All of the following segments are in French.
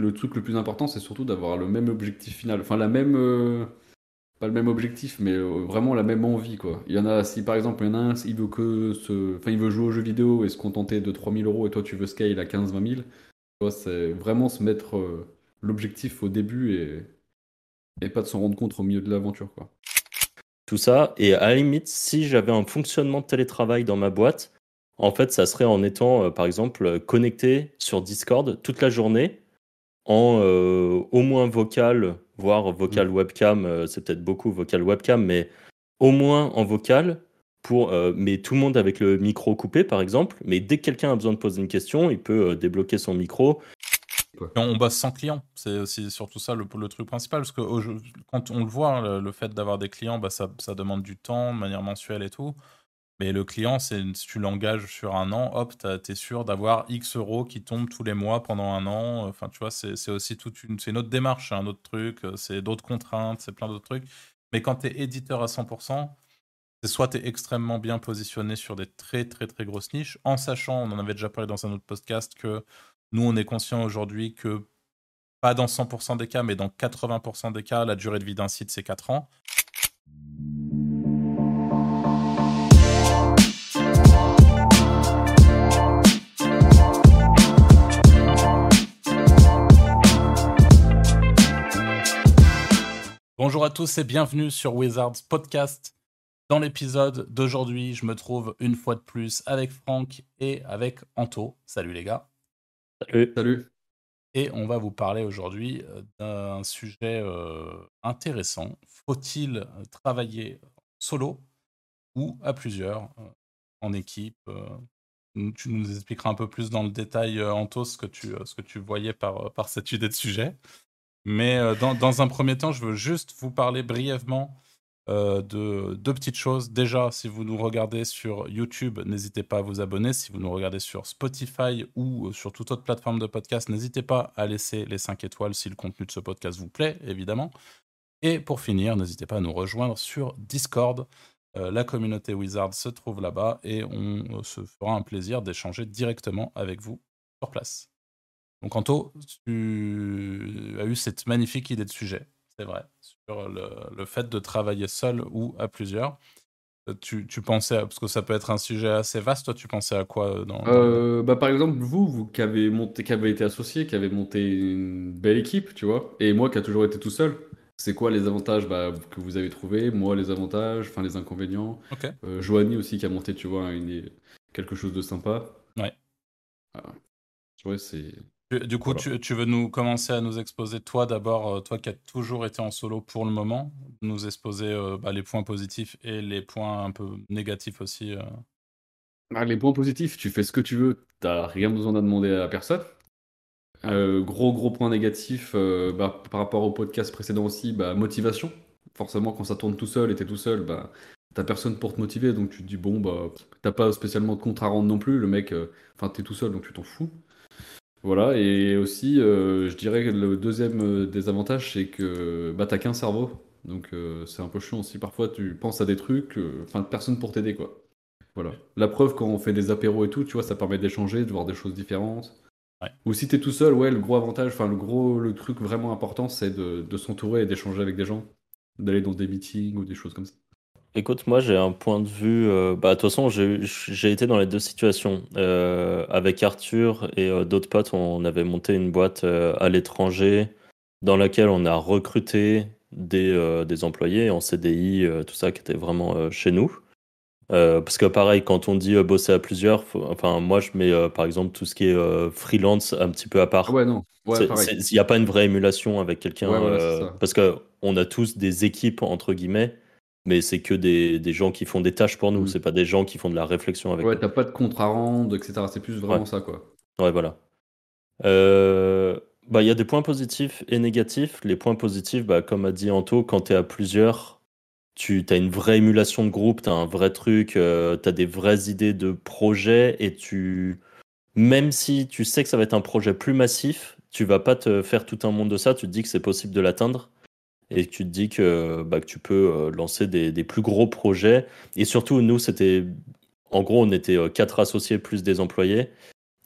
le truc le plus important, c'est surtout d'avoir le même objectif final. Enfin, la même. euh, pas le même objectif, mais euh, vraiment la même envie, quoi. Il y en a, si par exemple, il y en a un, il veut que. Enfin, il veut jouer aux jeux vidéo et se contenter de 3000 euros et toi, tu veux scale à 15-20 000. Tu vois, c'est vraiment se mettre euh, l'objectif au début et. Pas de s'en rendre compte au milieu de l'aventure, quoi. tout ça. Et à la limite, si j'avais un fonctionnement de télétravail dans ma boîte, en fait, ça serait en étant, par exemple, connecté sur Discord toute la journée, en euh, au moins vocal, voire vocal webcam, euh, c'est peut-être beaucoup vocal webcam, mais au moins en vocal, pour, euh, mais tout le monde avec le micro coupé, par exemple. Mais dès que quelqu'un a besoin de poser une question, il peut euh, débloquer son micro. Et on, bosse sans clients, c'est aussi surtout ça le, le truc principal, parce que quand on le voit, le, le fait d'avoir des clients, bah, ça, ça demande du temps de manière mensuelle et tout. Mais le client, si tu l'engages sur un an, hop, tu es sûr d'avoir X euros qui tombent tous les mois pendant un an. Enfin, tu vois, c'est aussi toute une, une autre démarche, c'est un autre truc, euh, c'est d'autres contraintes, c'est plein d'autres trucs. Mais quand tu es éditeur à 100%, c'est soit tu es extrêmement bien positionné sur des très très très grosses niches, en sachant, on en avait déjà parlé dans un autre podcast, que nous, on est conscient aujourd'hui que pas dans 100% des cas, mais dans 80% des cas, la durée de vie d'un site, c'est 4 ans. Bonjour à tous et bienvenue sur Wizards Podcast. Dans l'épisode d'aujourd'hui, je me trouve une fois de plus avec Franck et avec Anto. Salut les gars. Salut. Salut. Et on va vous parler aujourd'hui euh, d'un sujet euh, intéressant. Faut-il travailler solo ou à plusieurs, euh, en équipe euh, Tu nous expliqueras un peu plus dans le détail, Anto, ce que tu, ce que tu voyais par, par cette idée de sujet. Mais euh, dans, un premier temps, je veux juste vous parler brièvement euh, de deux petites choses. Déjà, si vous nous regardez sur YouTube, n'hésitez pas à vous abonner. Si vous nous regardez sur Spotify ou euh, sur toute autre plateforme de podcast, n'hésitez pas à laisser les 5 étoiles si le contenu de ce podcast vous plaît, évidemment. Et pour finir, n'hésitez pas à nous rejoindre sur Discord. La communauté Wizard se trouve là-bas et on se fera un plaisir d'échanger directement avec vous sur place. Donc Anto, tu as eu cette magnifique idée de sujet, c'est vrai, sur le, le fait de travailler seul ou à plusieurs. Euh, Tu, tu pensais, à- parce que ça peut être un sujet assez vaste, toi tu pensais à quoi euh, dans, Euh, bah, par exemple, vous, vous qui avez monté, qui avez été associé, qui avez monté une belle équipe, tu vois, et moi qui a toujours été tout seul, c'est quoi les avantages bah, que vous avez trouvés, moi les avantages, enfin les inconvénients, Ok. euh, Joanie aussi qui a monté, tu vois, une- quelque chose de sympa. Ouais. Voilà. Ouais, c'est. Du, coup, Voilà. tu, tu veux nous commencer à nous exposer, toi d'abord, euh, toi qui as toujours été en solo pour le moment, nous exposer euh, bah, les points positifs et les points un peu négatifs aussi. euh. Ah, les points positifs, tu fais ce que tu veux, t'as rien besoin de demander à personne. Euh, gros gros point négatif bah, par rapport au podcast précédent aussi, bah, motivation. Forcément, quand ça tourne tout seul et t'es tout seul, bah, t'as personne pour te motiver, donc tu te dis bon bah t'as pas spécialement de compte à rendre non plus. Le mec, enfin t'es tout seul, donc tu t'en fous. Voilà, et aussi, euh, je dirais que le deuxième euh, désavantage, c'est que bah, t'as qu'un cerveau, donc euh, c'est un peu chiant aussi. Parfois, tu penses à des trucs, euh, enfin personne pour t'aider quoi. Voilà. La preuve, quand on fait des apéros et tout, tu vois, ça permet d'échanger, de voir des choses différentes. Ouais. Ou si t'es tout seul, ouais, le gros avantage, enfin le gros, le truc vraiment important, c'est de, de s'entourer et d'échanger avec des gens, d'aller dans des meetings ou des choses comme ça. Écoute, moi j'ai un point de vue. euh, bah, de toute façon, j'ai j'ai été dans les deux situations. Euh, avec Arthur et euh, d'autres potes, on avait monté une boîte euh, à l'étranger dans laquelle on a recruté des, euh, des employés en CDI, euh, tout ça qui était vraiment euh, chez nous. Euh, parce que pareil, quand on dit euh, bosser à plusieurs, faut- enfin moi je mets euh, par exemple tout ce qui est euh, freelance un petit peu à part. Ouais, non, ouais, C'est- pareil. c'est- Il n'y a pas une vraie émulation avec quelqu'un. Ouais, voilà, c'est euh, ça. parce que on a tous des équipes, entre guillemets, mais c'est que des, des gens qui font des tâches pour nous. Mm. C'est pas des gens qui font de la réflexion avec Ouais, nous. t'as pas de à rendre, etc. C'est plus vraiment Ouais. ça, quoi. Ouais, voilà. Euh, bah, il y a des points positifs et négatifs. Les points positifs, bah, comme a dit Anto, quand tu es à plusieurs, tu as une vraie émulation de groupe, tu as un vrai truc, tu as des vraies idées de projet et tu. Même si tu sais que ça va être un projet plus massif, tu vas pas te faire tout un monde de ça, tu te dis que c'est possible de l'atteindre et que tu te dis que, bah, tu peux euh, lancer des, plus gros projets. Et surtout, nous, c'était. En gros, on était euh, quatre associés plus des employés.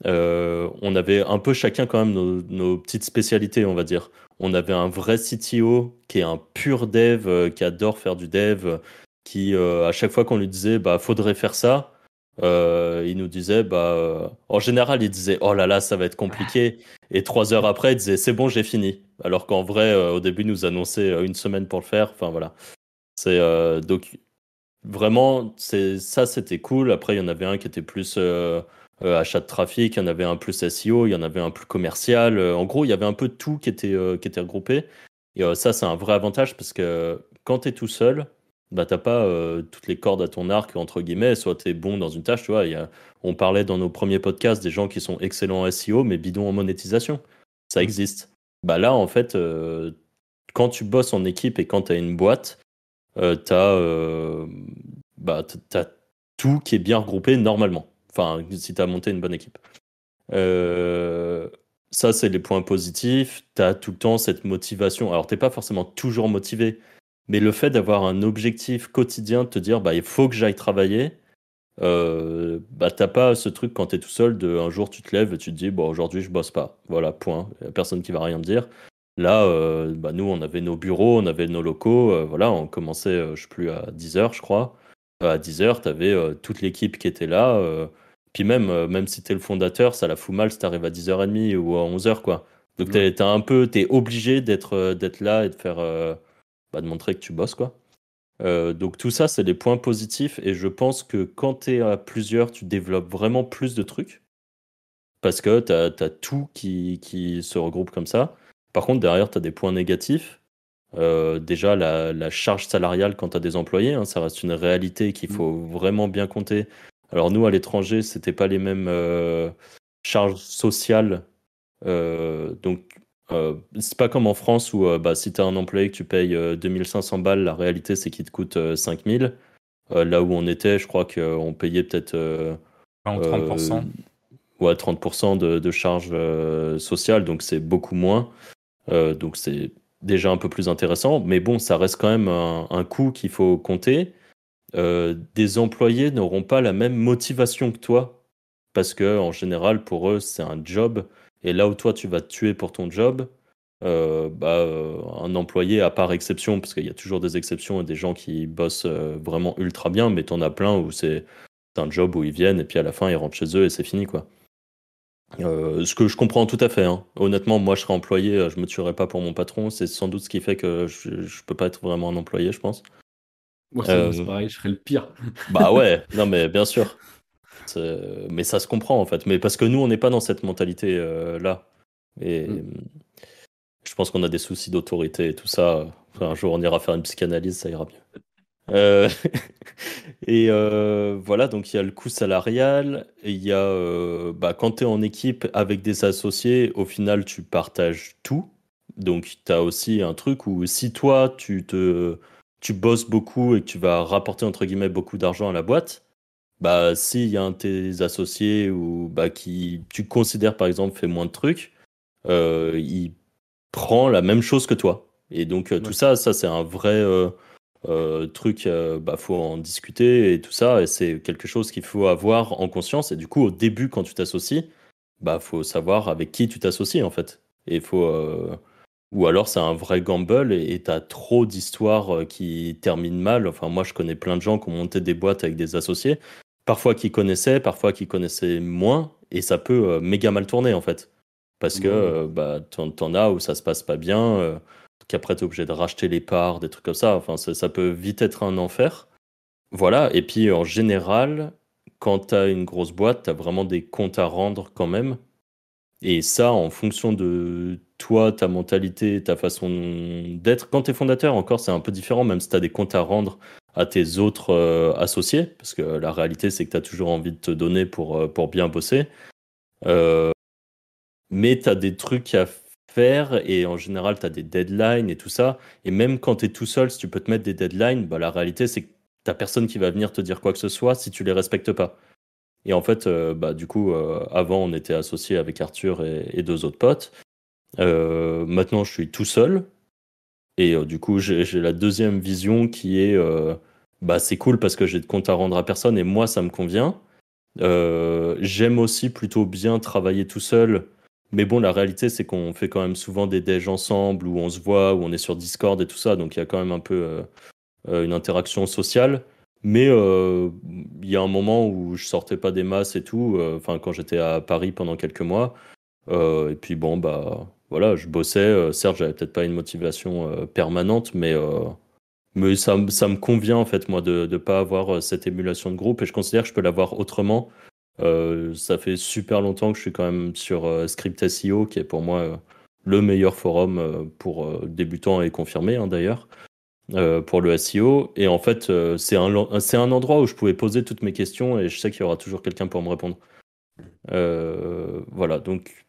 on avait un peu chacun quand même nos, petites spécialités, on va dire. On avait un vrai CTO qui est un pur dev, qui adore faire du dev, qui à chaque fois qu'on lui disait bah faudrait faire ça, il nous disait bah en général il disait oh là là ça va être compliqué et trois heures après il disait c'est bon j'ai fini alors qu'en vrai au début il nous annonçait une semaine pour le faire enfin voilà donc vraiment, ça, c'était cool. Après, il y en avait un qui était plus euh, euh, achat de trafic, il y en avait un plus SEO, il y en avait un plus commercial. Euh, en gros, il y avait un peu tout qui était, qui était regroupé. Et ça, c'est un vrai avantage parce que quand tu es tout seul, bah, t'as pas toutes les cordes à ton arc, entre guillemets. Soit tu es bon dans une tâche, tu vois. Y a, on parlait dans nos premiers podcasts des gens qui sont excellents en SEO, mais bidons en monétisation. Ça existe. Bah là, en fait, quand tu bosses en équipe et quand tu as une boîte, euh, tu as, euh, bah, tout qui est bien regroupé normalement. Enfin, si tu as monté une bonne équipe. Euh, ça, c'est les points positifs. Tu as tout le temps cette motivation. Alors, tu pas forcément toujours motivé, mais le fait d'avoir un objectif quotidien, de te dire, bah, il faut que j'aille travailler, euh, bah, t'as pas ce truc quand tu es tout seul de un jour tu te lèves et tu te dis, bon, aujourd'hui, je bosse pas. Voilà, point. Y a personne qui va rien te dire. Là, euh, bah, nous, on avait nos bureaux, on avait nos locaux. Euh, voilà, on commençait, je sais plus, à 10h, je crois. à 10h, tu avais toute l'équipe qui était là. puis même, même si tu es le fondateur, ça la fout mal si tu arrives à 10h30 ou à 11h, quoi. Donc, tu es, un peu, es obligé d'être d'être là et de faire, bah, de montrer que tu bosses, quoi. donc, tout ça, c'est des points positifs. Et je pense que quand tu es à plusieurs, tu développes vraiment plus de trucs. Parce que tu as, tout qui, qui se regroupe comme ça. Par contre, derrière, tu as des points négatifs. Euh, déjà, la, charge salariale quand tu as des employés, hein, ça reste une réalité qu'il faut mm. vraiment bien compter. Alors nous, à l'étranger, c'était pas les mêmes euh, charges sociales. Euh, c'est pas comme en France où bah, si tu as un employé que tu payes 2500 balles, la réalité c'est qu'il te coûte 5000. là où on était, je crois qu'on payait peut-être... 30%. Ouais, 30% de, de charges sociales, donc c'est beaucoup moins. Euh, donc c'est déjà un peu plus intéressant, mais bon, ça reste quand même un, coût qu'il faut compter. Euh, des employés n'auront pas la même motivation que toi, parce que en général, pour eux, c'est un job, et là où toi, tu vas te tuer pour ton job, euh, bah, un employé, à part exception, parce qu'il y a toujours des exceptions et des gens qui bossent vraiment ultra bien, mais t'en as plein où c'est un job où ils viennent, et puis à la fin, ils rentrent chez eux et c'est fini, quoi. Euh, ce que je comprends tout à fait. Hein. Honnêtement, moi, je serais employé, euh, je me tuerais pas pour mon patron. C'est sans doute ce qui fait que je, ne peux pas être vraiment un employé, je pense. Moi, c'est euh, pareil, je serais le pire. Bah ouais, non mais bien sûr. Mais ça se comprend en fait. Mais parce que nous, on n'est pas dans cette mentalité là. Et mm. je pense qu'on a des soucis d'autorité et tout ça. un jour, on ira faire une psychanalyse, ça ira mieux. Euh, et euh, voilà, donc il y a le coût salarial, il y a euh, bah, quand tu es en équipe avec des associés, au final tu partages tout. Donc tu as aussi un truc où si toi tu te tu bosses beaucoup et que tu vas rapporter entre guillemets beaucoup d'argent à la boîte, bah s'il y a un de tes associés ou bah qui tu considères par exemple fait moins de trucs, il prend la même chose que toi. Et donc tout ça, ça c'est un vrai euh, truc, euh, bah, faut en discuter et tout ça. Et c'est quelque chose qu'il faut avoir en conscience. Et du coup, au début, quand tu t'associes, bah, faut savoir avec qui tu t'associes en fait. Et faut, euh, ou alors c'est un vrai gamble et tu as trop d'histoires euh, qui terminent mal. Enfin, moi, je connais plein de gens qui ont monté des boîtes avec des associés, parfois qui connaissaient, parfois qui connaissaient moins, et ça peut méga mal tourner en fait. Parce que bah, t'en as où ça se passe pas bien qu'après tu es obligé de racheter les parts, des trucs comme ça. Enfin, ça, peut vite être un enfer. Voilà, et puis en général, quand tu as une grosse boîte, tu as vraiment des comptes à rendre quand même. Et ça, en fonction de toi, ta mentalité, ta façon d'être. Quand tu es fondateur, encore, c'est un peu différent, même si tu as des comptes à rendre à tes autres euh, associés, parce que la réalité, c'est que tu as toujours envie de te donner pour, euh, pour bien bosser. Euh, mais tu as des trucs à et en général, tu as des deadlines et tout ça. Et même quand tu es tout seul, si tu peux te mettre des deadlines, bah, la réalité, c'est que tu personne qui va venir te dire quoi que ce soit si tu les respectes pas. Et en fait, bah, du coup, avant, on était associé avec Arthur et, deux autres potes. Maintenant, je suis tout seul. Et du coup, j'ai la deuxième vision qui est bah, c'est cool parce que j'ai de compte à rendre à personne et moi, ça me convient. Euh, j'aime aussi plutôt bien travailler tout seul. Mais bon, la réalité, c'est qu'on fait quand même souvent des déj ensemble, où on se voit, où on est sur Discord et tout ça. Donc il y a quand même un peu une interaction sociale. Mais il y a un moment où je sortais pas des masses et tout. Enfin, quand j'étais à Paris pendant quelques mois. et puis bon, bah voilà, je bossais. certes, j'avais peut-être pas une motivation permanente, mais mais ça, ça, me convient en fait moi de ne pas avoir cette émulation de groupe et je considère que je peux l'avoir autrement. ça fait super longtemps que je suis quand même sur Script SEO qui est pour moi le meilleur forum pour débutants et confirmés hein, d'ailleurs. Euh, pour le SEO. Et en fait, euh, c'est un, c'est un endroit où je pouvais poser toutes mes questions et je sais qu'il y aura toujours quelqu'un pour me répondre. Euh, voilà, donc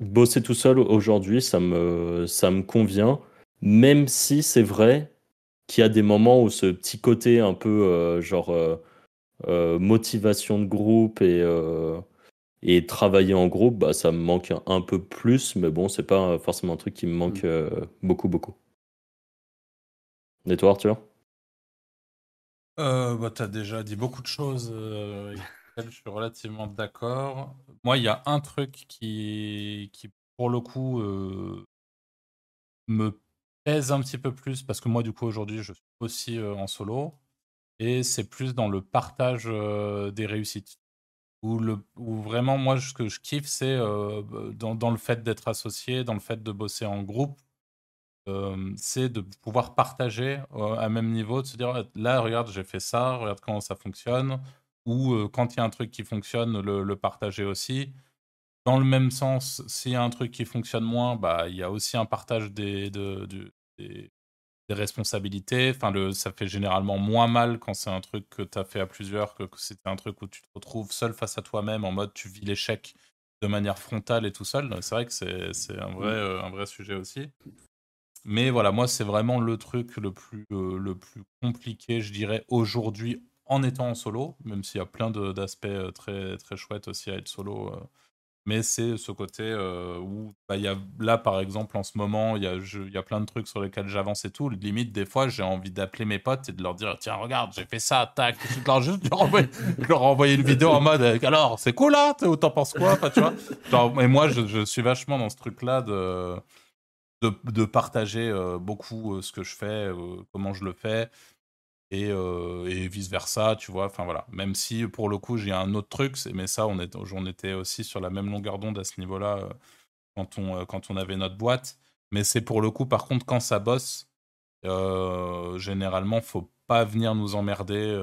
bosser tout seul aujourd'hui, ça me, ça me convient, même si c'est vrai qu'il y a des moments où ce petit côté un peu genre motivation de groupe et, et travailler en groupe, bah, ça me manque un peu plus, mais bon, c'est pas forcément un truc qui me manque mmh. beaucoup, beaucoup. Et toi, Arthur? Euh, bah, Tu as déjà dit beaucoup de choses euh, je suis relativement d'accord. Moi, il y a un truc qui, qui pour le coup, euh, me pèse un petit peu plus, parce que moi, du coup, aujourd'hui, je suis aussi en solo, et c'est plus dans le partage des réussites. Où, le, vraiment, moi, ce que je kiffe, c'est dans, dans, le fait d'être associé, dans le fait de bosser en groupe, c'est de pouvoir partager à même niveau, de se dire là, regarde, j'ai fait ça, regarde comment ça fonctionne, ou quand il y a un truc qui fonctionne, le, partager aussi. Dans le même sens, s'il y a un truc qui fonctionne moins, bah, il y a aussi un partage des, des, responsabilités. Enfin, le, ça fait généralement moins mal quand c'est un truc que tu as fait à plusieurs que, que c'était un truc où tu te retrouves seul face à toi-même, en mode tu vis l'échec de manière frontale et tout seul. C'est vrai que c'est un, vrai, un vrai sujet aussi. Mais voilà, moi, c'est vraiment le truc le plus, euh, le plus compliqué, je dirais, aujourd'hui, en étant en solo, même s'il y a plein d'aspects euh, très, très chouettes aussi à être solo. Euh. mais c'est ce côté où, bah, y a, là, par exemple, en ce moment, il y a, y a plein de trucs sur lesquels j'avance et tout. Limite, des fois, j'ai envie d'appeler mes potes et de leur dire Tiens, regarde, j'ai fait ça, tac. Je leur, juste envoyer, leur envoyer une vidéo en mode Alors, c'est cool là T'en penses quoi enfin, tu vois Et moi, je, je suis vachement dans ce truc-là de de, partager beaucoup ce que je fais, comment je le fais, et, vice versa, tu vois. Enfin voilà. Même si pour le coup j'ai un autre truc, mais ça on, est, on était aussi sur la même longueur d'onde à ce niveau-là quand, on, quand on avait notre boîte. Mais c'est pour le coup, par contre, quand ça bosse, généralement, faut pas venir nous emmerder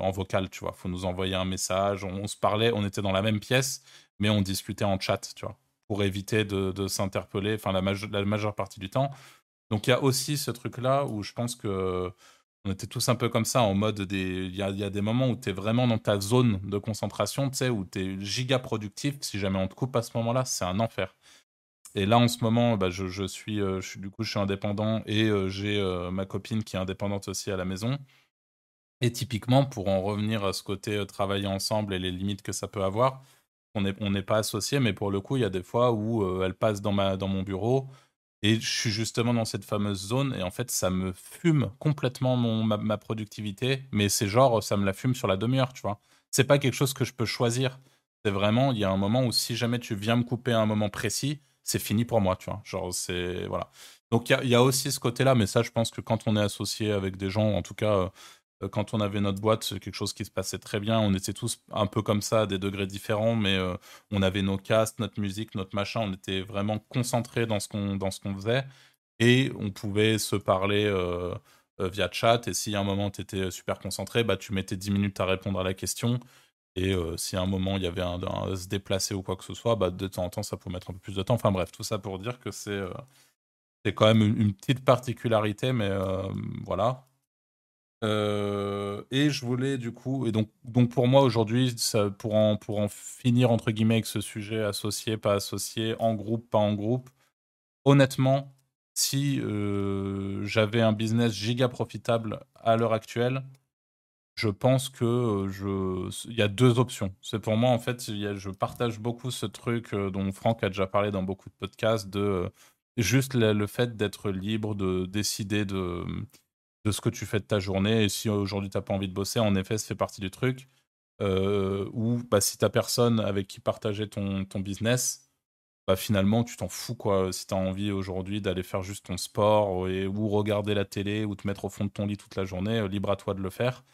en vocal, tu vois. Faut nous envoyer un message. On, se parlait, on était dans la même pièce, mais on discutait en chat, tu vois pour éviter de, s'interpeller, enfin la, majeure partie du temps. Donc il y a aussi ce truc-là où je pense que on était tous un peu comme ça, en mode des. Il y a, des moments où tu es vraiment dans ta zone de concentration, tu sais, où tu es giga productif. Si jamais on te coupe à ce moment-là, c'est un enfer. Et là, en ce moment, bah, je, suis, euh, je suis, du coup, je suis indépendant et euh, j'ai euh, ma copine qui est indépendante aussi à la maison. Et typiquement, pour en revenir à ce côté travailler ensemble et les limites que ça peut avoir, on n'est pas associé, mais pour le coup, il y a des fois où elle passe dans, ma, dans mon bureau et je suis justement dans cette fameuse zone et en fait, ça me fume complètement ma, productivité, mais c'est genre, ça me la fume sur la demi-heure, tu vois. C'est pas quelque chose que je peux choisir. C'est vraiment, il y a un moment où si jamais tu viens me couper à un moment précis, c'est fini pour moi, tu vois. Genre, c'est. Voilà. Donc, il y, a aussi ce côté-là, mais ça, je pense que quand on est associé avec des gens, en tout cas, euh, quand on avait notre boîte, c'est quelque chose qui se passait très bien. On était tous un peu comme ça, à des degrés différents, mais euh, on avait nos castes, notre musique, notre machin. On était vraiment concentrés dans ce qu'on faisait et on pouvait se parler euh, via chat. Et si à un moment tu étais super concentré, bah tu mettais 10 minutes à répondre à la question. Et si à un moment il y avait un, se déplacer ou quoi que ce soit, bah de temps en temps ça peut mettre un peu plus de temps. Enfin bref, tout ça pour dire que c'est c'est quand même une, petite particularité, mais voilà. Euh, et je voulais du coup, et donc, donc pour moi aujourd'hui, pour en, pour en finir entre guillemets avec ce sujet associé, pas associé, en groupe, pas en groupe, honnêtement, si euh, j'avais un business giga profitable à l'heure actuelle, je pense que euh, je, il y a deux options. C'est pour moi en fait, je partage beaucoup ce truc dont Franck a déjà parlé dans beaucoup de podcasts de juste le fait d'être libre, de décider de de ce que tu fais de ta journée. Et si aujourd'hui tu n'as pas envie de bosser, en effet, ça fait partie du truc. euh, ou bah, si t'as personne avec qui partager ton, ton business, bah, finalement, tu t'en fous, quoi. Si tu as envie aujourd'hui d'aller faire juste ton sport ou regarder la télé ou te mettre au fond de ton lit toute la journée, euh, libre à toi de le faire.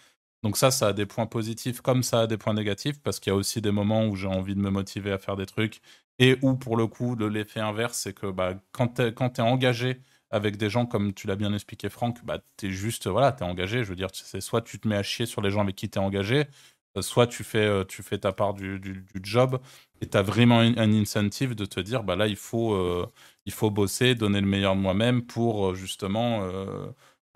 Donc ça, ça a des points positifs comme ça a des points négatifs parce qu'il y a aussi des moments où j'ai envie de me motiver à faire des trucs et où, pour le coup, l'effet inverse, c'est que bah, quand tu es, engagé avec des gens comme tu l'as bien expliqué, Franck, bah, tu es juste, voilà, es engagé. Je veux dire, c'est soit tu te mets à chier sur les gens avec qui tu es engagé, euh, soit tu fais, euh, tu fais ta part du, du, job et tu as vraiment un, incentive de te dire, bah là, il faut, euh, il faut bosser, donner le meilleur de moi-même pour justement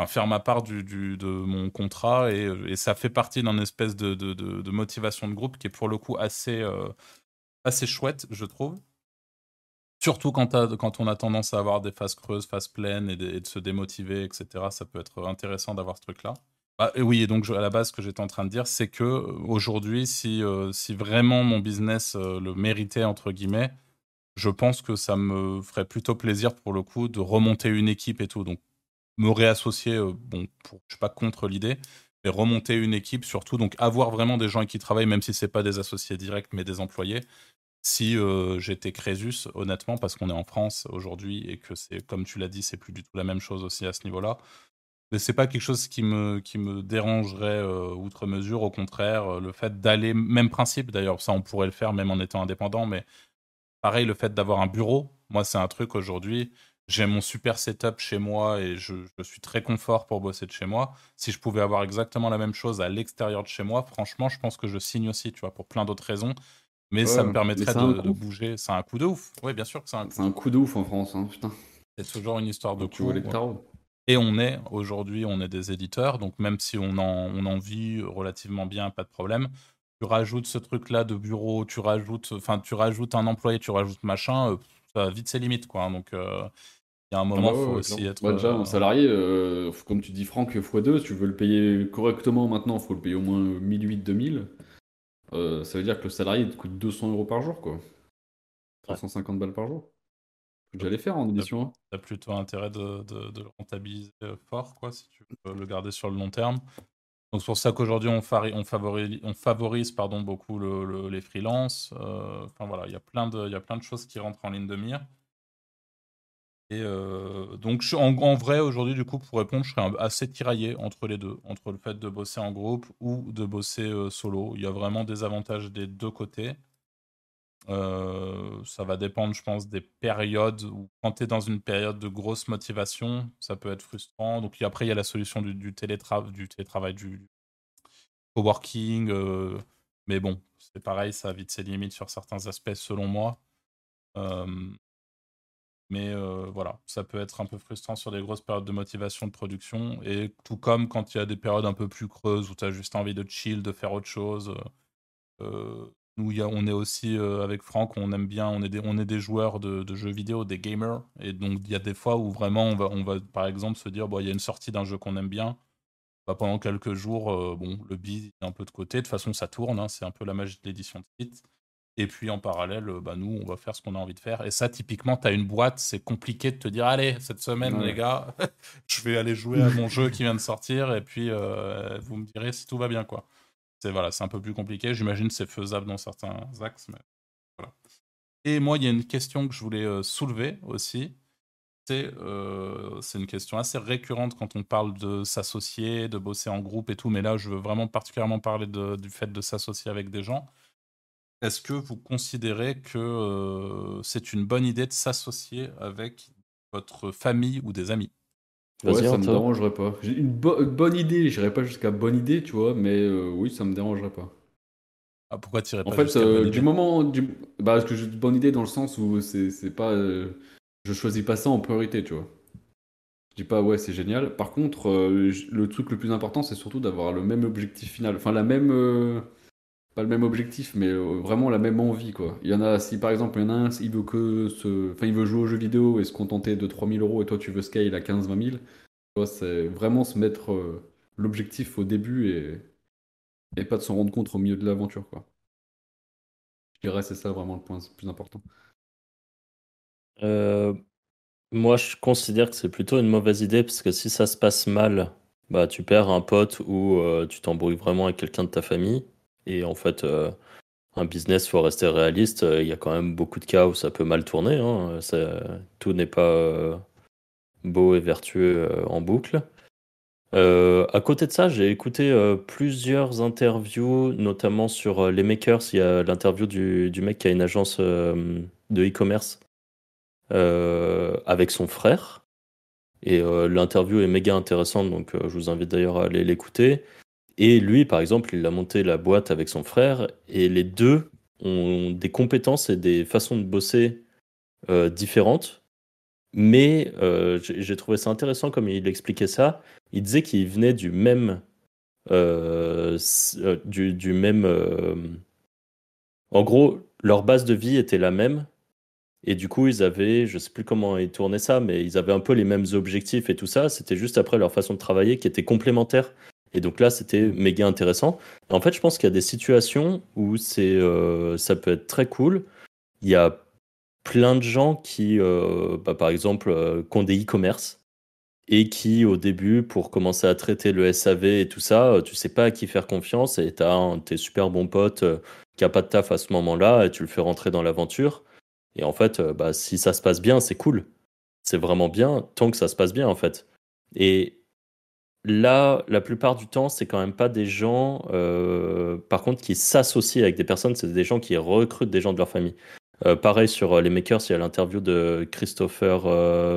faire ma part du, du, de mon contrat. Et, et ça fait partie d'une espèce de, de, de, motivation de groupe qui est pour le coup assez, assez chouette, je trouve. Surtout quand, on a tendance à avoir des phases creuses, phases pleines et de, se démotiver, etc. Ça peut être intéressant d'avoir ce truc-là. Ah, et oui, et donc à la base, ce que j'étais en train de dire, c'est que euh, aujourd'hui, si, euh, si vraiment mon business euh, le méritait, entre guillemets, je pense que ça me ferait plutôt plaisir pour le coup de remonter une équipe et tout. Donc me réassocier, bon, je suis pas contre l'idée, mais remonter une équipe surtout, donc avoir vraiment des gens qui travaillent, même si c'est pas des associés directs, mais des employés. Si j'étais Crésus, honnêtement, parce qu'on est en France aujourd'hui et que c'est, comme tu l'as dit, c'est plus du tout la même chose aussi à ce niveau-là. Mais c'est pas quelque chose qui me, qui me dérangerait euh, outre mesure. Au contraire, euh, le fait d'aller, même principe d'ailleurs, ça on pourrait le faire même en étant indépendant, mais pareil, le fait d'avoir un bureau, moi c'est un truc aujourd'hui. J'ai mon super setup chez moi et je, je, suis très confort pour bosser de chez moi. Si je pouvais avoir exactement la même chose à l'extérieur de chez moi, franchement, je pense que je signe aussi, tu vois, pour plein d'autres raisons. Mais ça me permettrait de, bouger. C'est un coup de ouf. Oui, bien sûr que c'est un coup. C'est un coup de ouf en France, hein, putain. C'est toujours une histoire de coup. et on est, aujourd'hui, on est des éditeurs, donc même si on en, on en vit relativement bien, pas de problème. Tu rajoutes ce truc-là de bureau, tu rajoutes, enfin, tu rajoutes un employé, tu rajoutes machin, euh, ça va vite ses limites, quoi. Hein, donc, euh, il y a un ah moment, il bah faut aussi être. Bah, déjà, un euh, salarié, comme tu dis, Franck, x2, tu veux le payer correctement maintenant, il faut le payer au moins 1008-2000. ça veut dire que le salarié te coûte 200 euros par jour, quoi. 350 balles par jour. J'allais faire en édition. Hein. Tu as plutôt intérêt de, de, le rentabiliser fort, quoi, si tu veux le garder sur le long terme. Donc c'est pour ça qu'aujourd'hui on, on, favorise, on favorise pardon, beaucoup le, les freelances. Euh, enfin voilà, il y, a plein de, y a plein de choses qui rentrent en ligne de mire. Et euh, donc en, vrai aujourd'hui du coup pour répondre, je serais assez tiraillé entre les deux, entre le fait de bosser en groupe ou de bosser euh, solo. Il y a vraiment des avantages des deux côtés. Euh, ça va dépendre, je pense, des périodes quand tu es dans une période de grosse motivation, ça peut être frustrant. Donc, après, il y a la solution du, télétravail, du du coworking. Mais bon, c'est pareil, ça a vite ses limites sur certains aspects, selon moi. Euh, mais voilà, ça peut être un peu frustrant sur des grosses périodes de motivation de production. Et tout comme quand il y a des périodes un peu plus creuses où tu as juste envie de chill, de faire autre chose. Nous, on est aussi euh, avec Franck, on aime bien, on est des, joueurs de, jeux vidéo, des gamers. Et donc, il y a des fois où vraiment, on va, par exemple se dire, il y a une sortie d'un jeu qu'on aime bien. Bah, pendant quelques jours, euh, bon, le bid est un peu de côté. De toute façon, ça tourne, hein, c'est un peu la magie de l'édition de site. Et puis en parallèle, euh, bah, nous, on va faire ce qu'on a envie de faire. Et ça, typiquement, tu as une boîte, c'est compliqué de te dire, allez, cette semaine, les gars, je vais aller jouer à mon jeu qui vient de sortir, et puis vous me direz si tout va bien, quoi c'est voilà, un peu plus compliqué. J'imagine que c'est faisable dans certains axes, mais voilà. Et moi, il y a une question que je voulais euh, soulever aussi. Euh, c'est une question assez récurrente quand on parle de s'associer, de bosser en groupe et tout, mais là, je veux vraiment particulièrement parler du fait de s'associer avec des gens. Est-ce que vous considérez que euh, c'est une bonne idée de s'associer avec votre famille ou des amis? Ouais, ça me dérangerait pas. J'ai une, bonne idée, j'irais pas jusqu'à bonne idée, tu vois, mais euh, oui, ça me dérangerait pas. Ah, pourquoi tu irais pas En fait, euh, du moment. Du... Bah, parce que j'ai une bonne idée dans le sens où c'est pas. Euh, je choisis pas ça en priorité, tu vois. Je dis pas, ouais, c'est génial. Par contre, le truc le plus important, c'est surtout d'avoir le même objectif final. Enfin, la même pas le même objectif, mais euh, vraiment la même envie, quoi. Il y en a, si par exemple, il y en a un, il veut que se, enfin, il veut jouer aux jeux vidéo et se contenter de 3000 euros et toi tu veux scale à 15-20 000, tu c'est vraiment se mettre euh, l'objectif au début et, et pas de s'en rendre compte au milieu de l'aventure, quoi. Je dirais c'est ça vraiment le point le plus important. Euh, moi, je considère que c'est plutôt une mauvaise idée parce que si ça se passe mal, bah, tu perds un pote ou tu t'embrouilles vraiment avec quelqu'un de ta famille. Et en fait, euh, un business, faut rester réaliste. Il y a quand même beaucoup de cas où ça peut mal tourner. Hein. tout n'est pas beau et vertueux en boucle. à côté de ça, j'ai écouté plusieurs interviews, notamment sur les makers. Il y a l'interview du, du, mec qui a une agence de e-commerce avec son frère. Et euh, l'interview est méga intéressante, donc euh, je vous invite d'ailleurs à aller l'écouter. Et lui, par exemple, il a monté la boîte avec son frère, et les deux ont des compétences et des façons de bosser euh, différentes. Mais j'ai trouvé ça intéressant comme il expliquait ça. Il disait qu'il venait du même. du, du, même. en gros, leur base de vie était la même, et du coup, ils avaient, je sais plus comment ils tournaient ça, mais ils avaient un peu les mêmes objectifs et tout ça. C'était juste après leur façon de travailler qui était complémentaire. Et donc là, c'était méga intéressant. en fait, je pense qu'il y a des situations où c'est, euh, ça peut être très cool. Il y a plein de gens qui, euh, bah, par exemple, euh, ont des e-commerce et qui, au début, pour commencer à traiter le SAV et tout ça, tu sais pas à qui faire confiance et tu as tes super bons potes qui a pas de taf à ce moment-là et tu le fais rentrer dans l'aventure. Et en fait, euh, bah, si ça se passe bien, c'est cool. C'est vraiment bien tant que ça se passe bien, en fait. Et là, la plupart du temps, c'est quand même pas des gens, euh, par contre, qui s'associent avec des personnes, c'est des gens qui recrutent des gens de leur famille. Euh, pareil sur les makers, il y a l'interview de Christopher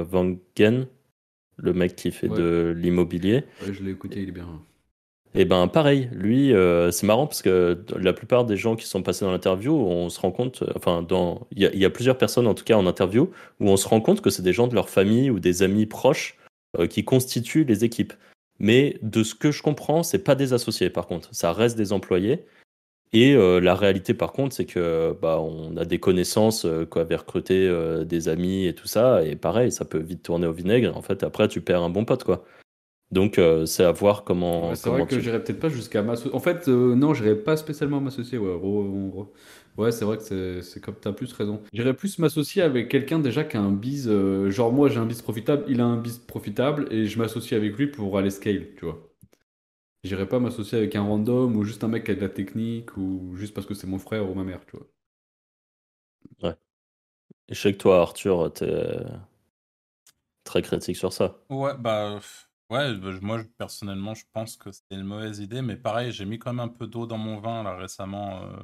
Van Gen, le mec qui fait de l'immobilier. Ouais, je l'ai écouté, il est bien. Et eh ben pareil, lui, euh, c'est marrant parce que la plupart des gens qui sont passés dans l'interview, on se rend compte, enfin, dans, il y, a plusieurs personnes en tout cas en interview où on se rend compte que c'est des gens de leur famille ou des amis proches euh, qui constituent les équipes. Mais de ce que je comprends, c'est pas des associés par contre, ça reste des employés. Et euh, la réalité par contre, c'est que bah, on a des connaissances qu'on avait recruté des amis et tout ça, et pareil, ça peut vite tourner au vinaigre. En fait, après, tu perds un bon pote quoi. Donc, euh, c'est à voir comment. c'est vrai que j'irais peut-être pas jusqu'à m'associer. En fait, euh, non, j'irais pas spécialement m'associer. Ouais, ouais c'est vrai que c'est comme t'as plus raison. J'irais plus m'associer avec quelqu'un déjà qui a un biz. Euh, genre, moi, j'ai un biz profitable, il a un biz profitable, et je m'associe avec lui pour aller scale, tu vois. J'irais pas m'associer avec un random ou juste un mec qui a de la technique ou juste parce que c'est mon frère ou ma mère, tu vois. Ouais. Et je sais que toi, Arthur, t'es très critique sur ça. Ouais, bah. Ouais, bah, moi personnellement, je pense que c'était une mauvaise idée, mais pareil, j'ai mis quand même un peu d'eau dans mon vin là récemment. Euh,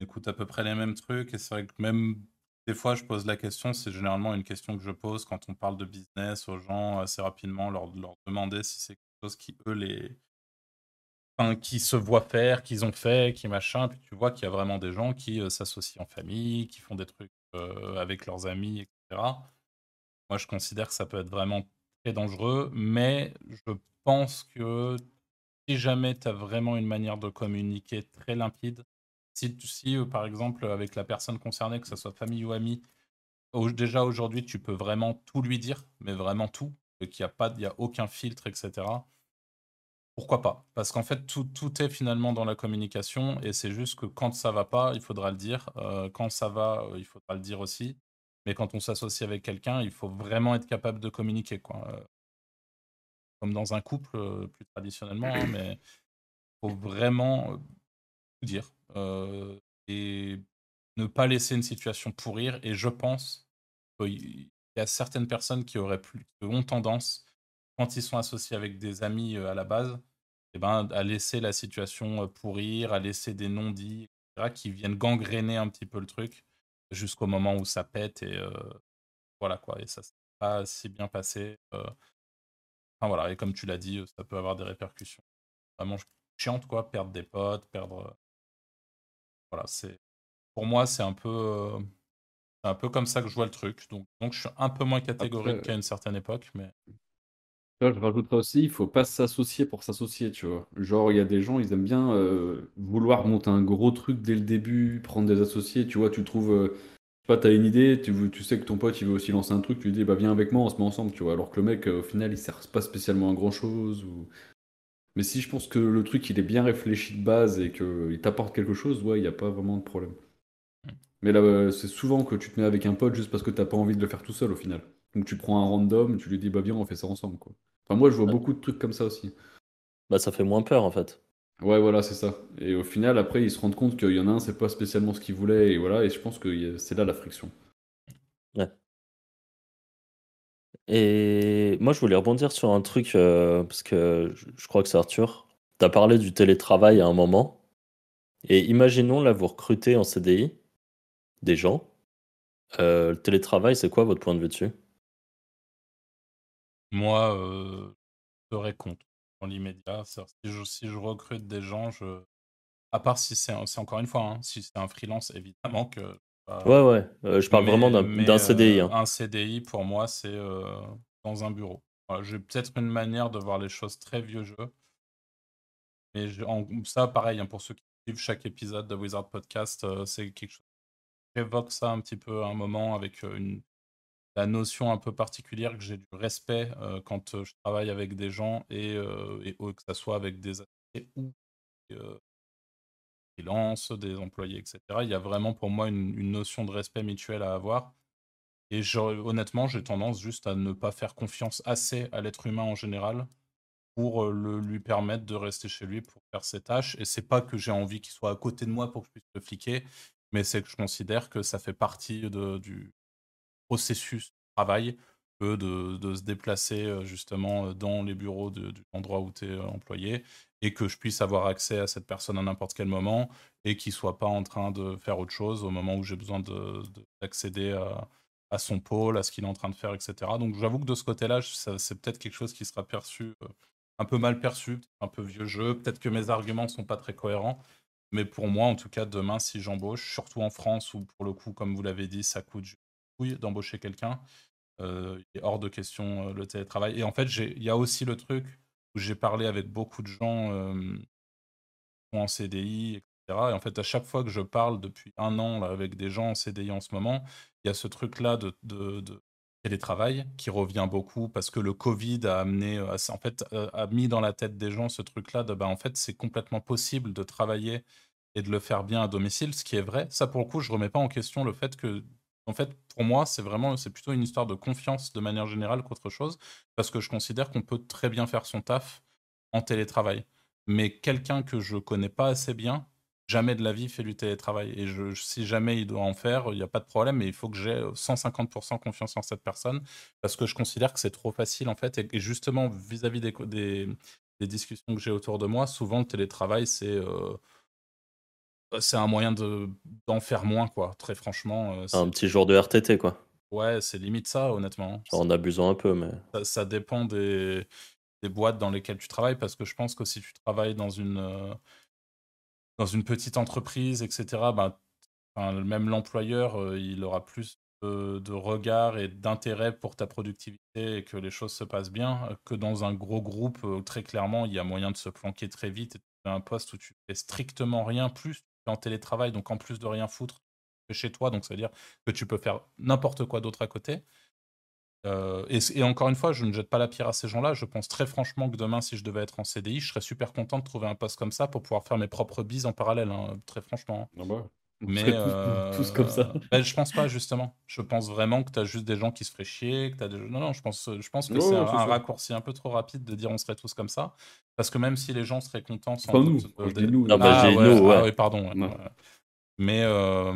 j'écoute à peu près les mêmes trucs et c'est vrai que même des fois je pose la question, c'est généralement une question que je pose quand on parle de business aux gens assez rapidement, leur, demander si c'est quelque chose qui eux les, enfin, qui se voient faire, qu'ils ont fait, qui machin, puis tu vois qu'il y a vraiment des gens qui euh, s'associent en famille, qui font des trucs euh, avec leurs amis, etc. Moi, je considère que ça peut être vraiment dangereux, mais je pense que si jamais tu as vraiment une manière de communiquer très limpide, si, euh, par exemple avec la personne concernée, que ce soit famille ou ami, déjà aujourd'hui tu peux vraiment tout lui dire, mais vraiment tout, qu'il n'y a, pas, a aucun filtre, etc. Pourquoi pas? Parce qu'en fait, tout, est finalement dans la communication et c'est juste que quand ça va pas, il faudra le dire. Euh, quand ça va, euh, il faudra le dire aussi. Mais quand on s'associe avec quelqu'un, il faut vraiment être capable de communiquer. Comme dans un couple, plus traditionnellement, hein, mais il faut vraiment tout dire. Et ne pas laisser une situation pourrir. Et je pense qu'il y a certaines personnes qui, auraient plus, ont tendance, quand ils sont associés avec des amis à la base, eh ben, à laisser la situation pourrir, à laisser des non-dits, etc., qui viennent gangréner un petit peu le truc jusqu'au moment où ça pète et voilà quoi. Et ça s'est pas si bien passé. Enfin voilà, et comme tu l'as dit, ça peut avoir des répercussions vraiment chiantes quoi, perdre des potes, perdre. Voilà, c'est pour moi c'est un peu un peu comme ça que je vois le truc. Donc, donc je suis un peu moins catégorique qu'à une certaine époque, mais. je rajouterais aussi, il faut pas s'associer pour s'associer, tu vois. Genre, il y a des gens, ils aiment bien vouloir monter un gros truc dès le début, prendre des associés, tu vois, tu trouves, tu as une idée, tu, tu sais que ton pote, il veut aussi lancer un truc, tu lui dis, bah viens avec moi, on se met ensemble, tu vois. Alors que le mec, au final, il sert pas spécialement à grand chose. Ou... Mais si je pense que le truc, il est bien réfléchi de base et qu'il t'apporte quelque chose, ouais, il n'y a pas vraiment de problème. Mais là, c'est souvent que tu te mets avec un pote juste parce que t'as pas envie de le faire tout seul au final. Donc tu prends un random, tu lui dis bah viens on fait ça ensemble quoi. Enfin moi je vois beaucoup de trucs comme ça aussi. Bah ça fait moins peur en fait. Ouais, voilà, c'est ça. Et au final, après, ils se rendent compte qu'il y en a un, c'est pas spécialement ce qu'il voulait, et voilà, et je pense que c'est là la friction. Et moi, je voulais rebondir sur un truc, euh, parce que je, crois que c'est Arthur. Tu as parlé du télétravail à un moment. Et imaginons, là, vous recrutez en CDI des gens. Euh, le télétravail, c'est quoi votre point de vue dessus? Moi, euh, je serais contre dans l'immédiat. Si je, recrute des gens, à part si c'est encore une fois, hein, si c'est un freelance, évidemment que. Euh, Ouais, ouais. euh, je parle vraiment mais d'un CDI. euh, hein. un CDI, pour moi, c'est euh, dans un bureau. Voilà, J'ai peut-être une manière de voir les choses très vieux jeu. Mais je- en- ça, pareil, hein, pour ceux qui suivent chaque épisode de Wizard Podcast, euh, c'est quelque chose. J'évoque ça un petit peu à un moment avec euh, une, la notion un peu particulière que j'ai du respect euh, quand euh, je travaille avec des gens et, euh, et, euh, que ça soit avec des associés ou des freelances, des employés, etc. Il y a vraiment pour moi une, notion de respect mutuel à avoir. Et honnêtement, j'ai tendance juste à ne pas faire confiance assez à l'être humain en général pour euh, le, lui permettre de rester chez lui pour faire ses tâches. Et c'est pas que j'ai envie qu'il soit à côté de moi pour que je puisse le fliquer, mais c'est que je considère que ça fait partie du processus de travail de, se déplacer euh, justement euh, dans les bureaux de, de l'endroit où tu es employé et que je puisse avoir accès à cette personne à n'importe quel moment et qu'il soit pas en train de faire autre chose au moment où j'ai besoin de- de- d'accéder à, à son pôle, à ce qu'il est en train de faire, etc. Donc j'avoue que de ce côté-là, c'est peut-être quelque chose qui sera perçu euh, un peu mal perçu, un peu vieux jeu. Peut-être que mes arguments sont pas très cohérents. Mais pour moi, en tout cas, demain, si j'embauche, surtout en France, où pour le coup, comme vous l'avez dit, ça coûte d'embaucher quelqu'un, euh, il est hors de question euh, le télétravail. Et en fait, il y a aussi le truc où j'ai parlé avec beaucoup de gens euh, en CDI, etc. Et en fait, à chaque fois que je parle depuis un an là, avec des gens en CDI en ce moment, il y a ce truc-là de, télétravail qui revient beaucoup parce que le Covid a amené, euh, en fait, euh, a mis dans la tête des gens ce truc-là de, bah, en fait, c'est complètement possible de travailler et de le faire bien à domicile, ce qui est vrai. Ça, pour le coup, je remets pas en question le fait que, en fait, pour moi, c'est vraiment, c'est plutôt une histoire de confiance de manière générale qu'autre chose, parce que je considère qu'on peut très bien faire son taf en télétravail. Mais quelqu'un que je connais pas assez bien, jamais de la vie fait du télétravail. Et si jamais il doit en faire, il n'y a pas de problème, mais il faut que j'ai 150% confiance en cette personne, parce que je considère que c'est trop facile, en fait. Et, justement, vis-à-vis des discussions que j'ai autour de moi, souvent le télétravail, c'est euh, c'est un moyen de, d'en faire moins, quoi. Très franchement, euh, Un petit jour de RTT, quoi. ouais, c'est limite ça, honnêtement. En abusant un peu, mais. Ça, ça dépend des, des boîtes dans lesquelles tu travailles, parce que je pense que si tu travailles dans une, euh, dans une petite entreprise, etc., bah, enfin, même l'employeur, euh, il aura plus de, de regard et d'intérêt pour ta productivité et que les choses se passent bien, euh, que dans un gros groupe, euh, très clairement, il y a moyen de se planquer très vite et de trouver un poste où tu fais strictement rien, plus tu en télétravail, donc en plus de rien foutre, chez toi, donc ça veut dire que tu peux faire n'importe quoi d'autre à côté. Euh, et, encore une fois, je ne jette pas la pierre à ces gens-là. Je pense très franchement que demain, si je devais être en CDI, je serais super content de trouver un poste comme ça pour pouvoir faire mes propres bises en parallèle, hein, très franchement. Ah bah, Mais serait tous, euh, tous comme ça. ben, je pense pas, justement. Je pense vraiment que tu as juste des gens qui se feraient chier. Que as des... Non, non, je pense, je pense que c'est un, raccourci un peu trop rapide de dire on serait tous comme ça. Parce que même si les gens seraient contents sans Pas doute nous, bah, ah, j'ai ouais, nous, ah ouais. oui, pardon. ouais, Non. ouais. Mais, euh,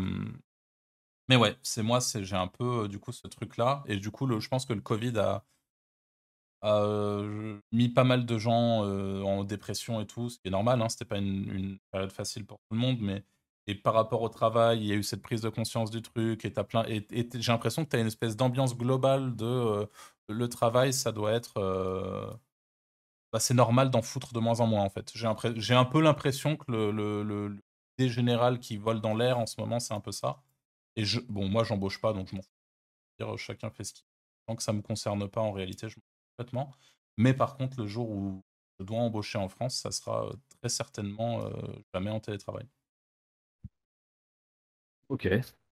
mais ouais, c'est moi, c'est j'ai un peu euh, du coup ce truc-là. Et du coup, le, je pense que le Covid a, a euh, mis pas mal de gens euh, en dépression et tout, ce qui est normal, hein, c'était pas une, une période facile pour tout le monde, mais et par rapport au travail, il y a eu cette prise de conscience du truc, et, plein, et, j'ai l'impression que tu as une espèce d'ambiance globale de euh, le travail, ça doit être. euh, bah, c'est normal d'en foutre de moins en moins, en fait. J'ai un peu l'impression que le, le, le- l'idée générale qui vole dans l'air en ce moment, c'est un peu ça. Et je, bon, moi, j'embauche pas, donc je m'en fous. Dire, Chacun fait ce qu'il. Tant que ça me concerne pas, en réalité, je m'en fous complètement. Mais par contre, le jour où je dois embaucher en France, ça sera euh, très certainement euh, jamais en télétravail. Ok.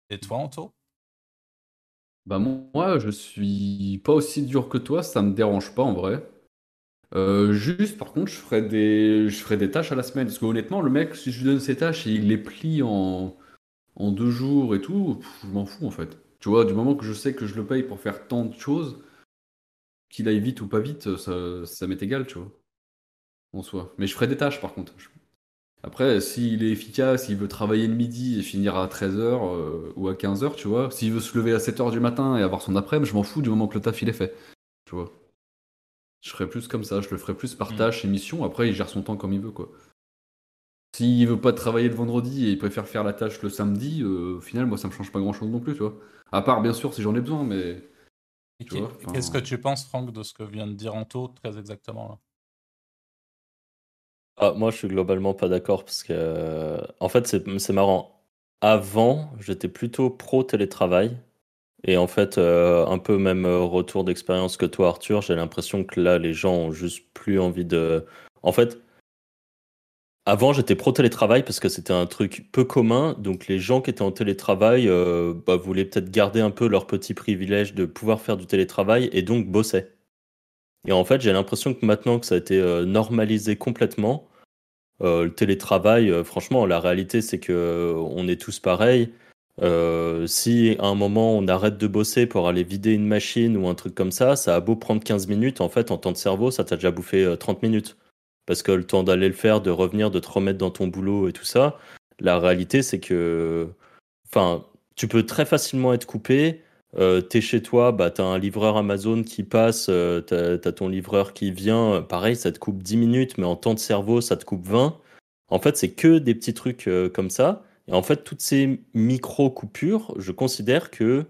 Et toi, Anto? Bah moi, je suis pas aussi dur que toi, ça me dérange pas en vrai. Euh, juste, par contre, je ferais des, je ferais des tâches à la semaine. Parce que honnêtement, le mec, si je lui donne ses tâches et il les plie en, en deux jours et tout, pff, je m'en fous en fait. Tu vois, du moment que je sais que je le paye pour faire tant de choses, qu'il aille vite ou pas vite, ça, ça m'est égal, tu vois, en soi. Mais je ferais des tâches par contre. Je- Après, s'il est efficace, il veut travailler le midi et finir à 13h ou à 15h, tu vois. S'il veut se lever à 7h du matin et avoir son après-midi, je m'en fous du moment que le taf il est fait. Tu vois. Je ferais plus comme ça, je le ferais plus par Mm. tâche et mission. Après, il gère son temps comme il veut, quoi. S'il veut pas travailler le vendredi et il préfère faire la tâche le samedi, euh, au final, moi, ça me change pas grand-chose non plus, tu vois. À part, bien sûr, si j'en ai besoin, mais... Qu'est-ce que tu penses, Franck, de ce que vient de dire Anto, très exactement là? Ah, moi, je suis globalement pas d'accord parce que, euh, en fait, c'est marrant. Avant, j'étais plutôt pro télétravail. Et en fait, euh, un peu même euh, retour d'expérience que toi, Arthur, j'ai l'impression que là, les gens ont juste plus envie de. En fait, avant, j'étais pro télétravail parce que c'était un truc peu commun. Donc, les gens qui étaient en télétravail bah, voulaient peut-être garder un peu leur petit privilège de pouvoir faire du télétravail et donc bossaient. Et en fait, j'ai l'impression que maintenant que ça a été euh, normalisé complètement, euh, le télétravail, euh, franchement, la réalité, c'est que on est tous pareils. Euh, si à un moment on arrête de bosser pour aller vider une machine ou un truc comme ça, ça a beau prendre 15 minutes, en fait, en temps de cerveau, ça t'a déjà bouffé euh, 30 minutes. Parce que le temps d'aller le faire, de revenir, de te remettre dans ton boulot et tout ça, la réalité, c'est que, enfin, tu peux très facilement être coupé. Euh, t'es chez toi, bah, t'as un livreur Amazon qui passe, euh, t'as, ton livreur qui vient, pareil, ça te coupe 10 minutes, mais en temps de cerveau, ça te coupe 20. En fait, c'est que des petits trucs euh, comme ça. Et en fait, toutes ces micro-coupures, je considère que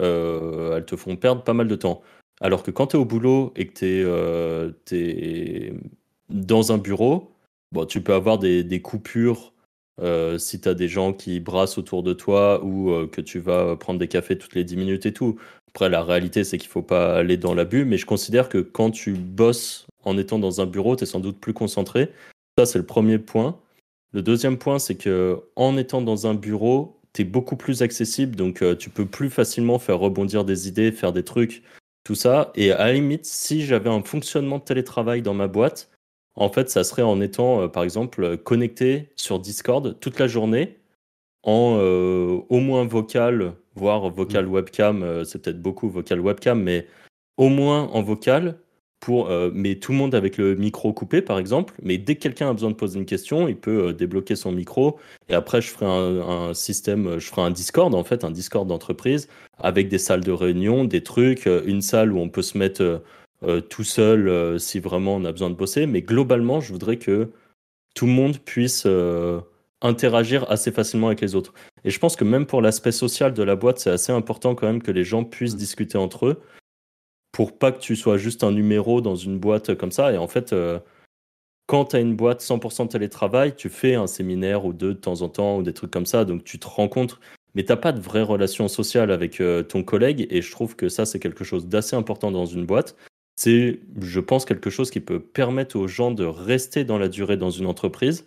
euh, elles te font perdre pas mal de temps. Alors que quand tu es au boulot et que tu es, euh, t'es dans un bureau, bon, tu peux avoir des, des coupures euh, si tu as des gens qui brassent autour de toi ou euh, que tu vas prendre des cafés toutes les 10 minutes et tout. Après, la réalité, c'est qu'il faut pas aller dans l'abus, mais je considère que quand tu bosses en étant dans un bureau, tu es sans doute plus concentré. Ça, c'est le premier point. Le deuxième point, c'est que en étant dans un bureau, tu es beaucoup plus accessible, donc euh, tu peux plus facilement faire rebondir des idées, faire des trucs, tout ça. Et à la limite, si j'avais un fonctionnement de télétravail dans ma boîte, en fait, ça serait en étant, euh, par exemple, connecté sur Discord toute la journée, en euh, au moins vocal, voire vocal webcam, euh, c'est peut-être beaucoup vocal webcam, mais au moins en vocal, pour, mais tout le monde avec le micro coupé, par exemple. Mais dès que quelqu'un a besoin de poser une question, il peut débloquer son micro. Et après, je ferai un, un système, je ferai un Discord, en fait, un Discord d'entreprise, avec des salles de réunion, des trucs, une salle où on peut se mettre euh, tout seul euh, si vraiment on a besoin de bosser. Mais globalement, je voudrais que tout le monde puisse euh, interagir assez facilement avec les autres. Et je pense que même pour l'aspect social de la boîte, c'est assez important quand même que les gens puissent discuter entre eux pour pas que tu sois juste un numéro dans une boîte comme ça. Et en fait, quand tu as une boîte 100% télétravail, tu fais un séminaire ou deux de temps en temps ou des trucs comme ça, donc tu te rencontres, mais t'as pas de vraie relation sociale avec ton collègue. Et je trouve que ça, c'est quelque chose d'assez important dans une boîte. C'est, je pense, quelque chose qui peut permettre aux gens de rester dans la durée dans une entreprise,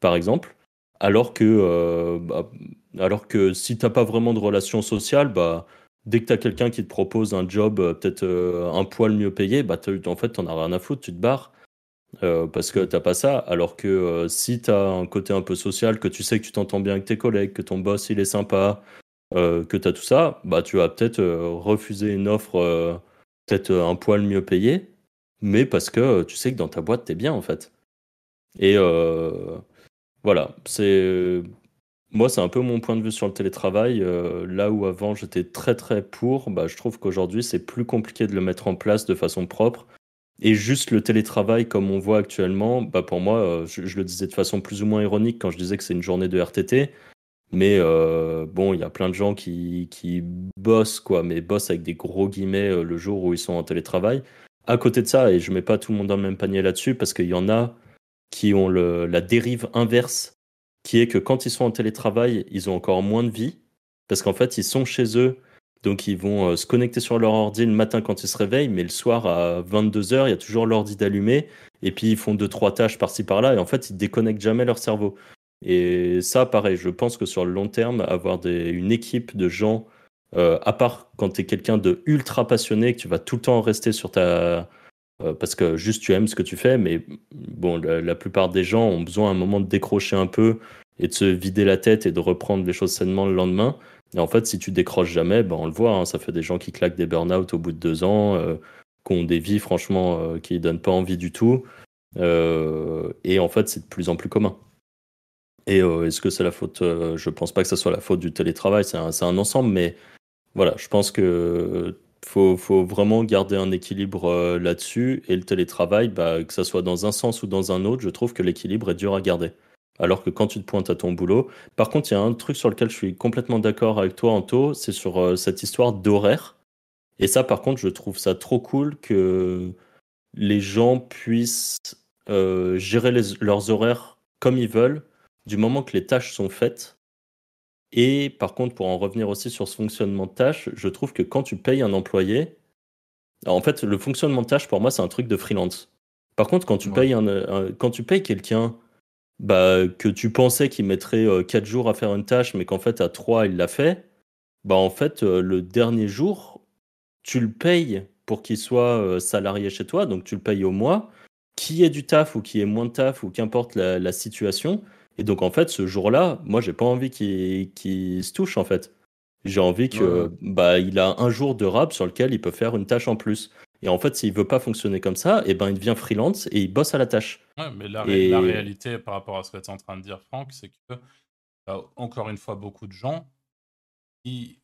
par exemple, alors que, euh, bah, alors que si t'as pas vraiment de relation sociale, bah, dès que tu as quelqu'un qui te propose un job euh, peut-être euh, un poil mieux payé, bah en fait, t'en as rien à foutre, tu te barres parce que t'as pas ça. Alors que si tu as un côté un peu social, que tu sais que tu t'entends bien avec tes collègues, que ton boss il est sympa, que tu as tout ça, bah tu vas peut-être refuser une offre peut-être euh, un poil mieux payée, mais parce que euh, tu sais que dans ta boîte, t'es bien en fait. Et euh, voilà, c'est moi, c'est un peu mon point de vue sur le télétravail. Là où avant j'étais très très pour, bah, je trouve qu'aujourd'hui c'est plus compliqué de le mettre en place de façon propre. Et juste le télétravail comme on voit actuellement, bah, pour moi, je le disais de façon plus ou moins ironique quand je disais que c'est une journée de RTT. Mais euh, bon, il y a plein de gens qui, bossent, quoi, mais bossent avec des gros guillemets euh, le jour où ils sont en télétravail. À côté de ça, et je mets pas tout le monde dans le même panier là-dessus, parce qu'il y en a qui ont la dérive inverse qui est que quand ils sont en télétravail, ils ont encore moins de vie, parce qu'en fait, ils sont chez eux, donc ils vont euh, se connecter sur leur ordi le matin quand ils se réveillent, mais le soir à 22h, il y a toujours l'ordi d'allumé, et puis ils font deux, trois tâches par-ci par-là, et en fait, ils déconnectent jamais leur cerveau. Et ça, pareil, je pense que sur le long terme, avoir une équipe de gens, euh, à part quand tu es quelqu'un de ultra passionné, que tu vas tout le temps rester sur ta, euh, parce que juste tu aimes ce que tu fais, mais bon, la, plupart des gens ont besoin à un moment de décrocher un peu et de se vider la tête et de reprendre les choses sainement le lendemain. Et en fait, si tu décroches jamais, ben on le voit, hein, ça fait des gens qui claquent des burn-out au bout de deux ans, euh, qui ont des vies franchement qui donnent pas envie du tout. Et en fait, c'est de plus en plus commun. Et est-ce que c'est la faute Je pense pas que ce soit la faute du télétravail, c'est un, ensemble, mais voilà, je pense que faut, faut vraiment garder un équilibre là-dessus. Et le télétravail, bah, que ça soit dans un sens ou dans un autre, je trouve que l'équilibre est dur à garder. Alors que quand tu te pointes à ton boulot, par contre, il y a un truc sur lequel je suis complètement d'accord avec toi, Anto, c'est sur cette histoire d'horaire. Et ça, par contre, je trouve ça trop cool que les gens puissent euh, gérer leurs horaires comme ils veulent, du moment que les tâches sont faites. Et par contre, pour en revenir aussi sur ce fonctionnement de tâches, je trouve que quand tu payes un employé, en fait, le fonctionnement de tâches, pour moi, c'est un truc de freelance. Par contre, quand tu payes, un, quand tu payes quelqu'un bah, que tu pensais qu'il mettrait 4 euh, jours à faire une tâche, mais qu'en fait, à 3, il l'a fait, bah, en fait, euh, le dernier jour, tu le payes pour qu'il soit salarié chez toi, donc tu le payes au mois, qui ait du taf ou qui ait moins de taf ou qu'importe la, situation. Et donc en fait, ce jour-là, moi j'ai pas envie qu'il se touche en fait. J'ai envie que bah il a un jour de rab sur lequel il peut faire une tâche en plus. Et en fait, s'il veut pas fonctionner comme ça, et eh ben il devient freelance et il bosse à la tâche. Ouais, mais la, la réalité par rapport à ce que tu es en train de dire, Franck, c'est que encore une fois beaucoup de gens qui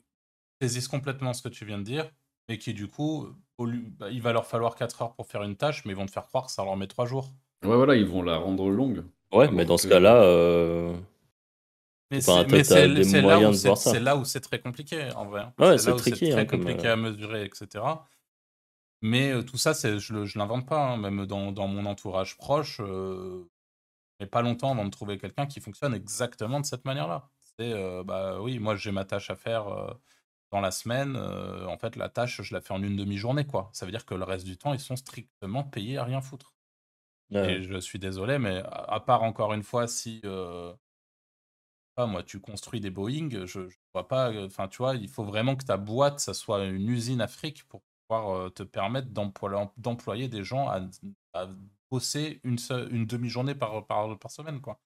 saisissent complètement ce que tu viens de dire et qui du coup, bah, il va leur falloir 4 heures pour faire une tâche, mais ils vont te faire croire que ça leur met 3 jours. Ouais, voilà, ils vont la rendre longue. Ouais, mais dans ce cas-là. Euh... Mais c'est là, où c'est très compliqué, en vrai. Ouais, c'est très hein, compliqué euh, à mesurer, etc. Mais euh, tout ça, je ne l'invente pas, hein, même dans, dans, mon entourage proche. Euh, mais pas longtemps avant de trouver quelqu'un qui fonctionne exactement de cette manière-là. C'est, bah oui, moi j'ai ma tâche à faire dans la semaine, en fait, la tâche, je la fais en une demi-journée, quoi. Ça veut dire que le reste du temps, ils sont strictement payés à rien foutre. Et je suis désolé, mais à, part encore une fois, si, euh, pas moi, tu construis des Boeing, je, ne vois pas, euh, enfin, tu vois, il faut vraiment que ta boîte, ça soit une usine Afrique pour pouvoir te permettre d'employer des gens à, bosser une, une demi-journée par, par, par semaine, quoi.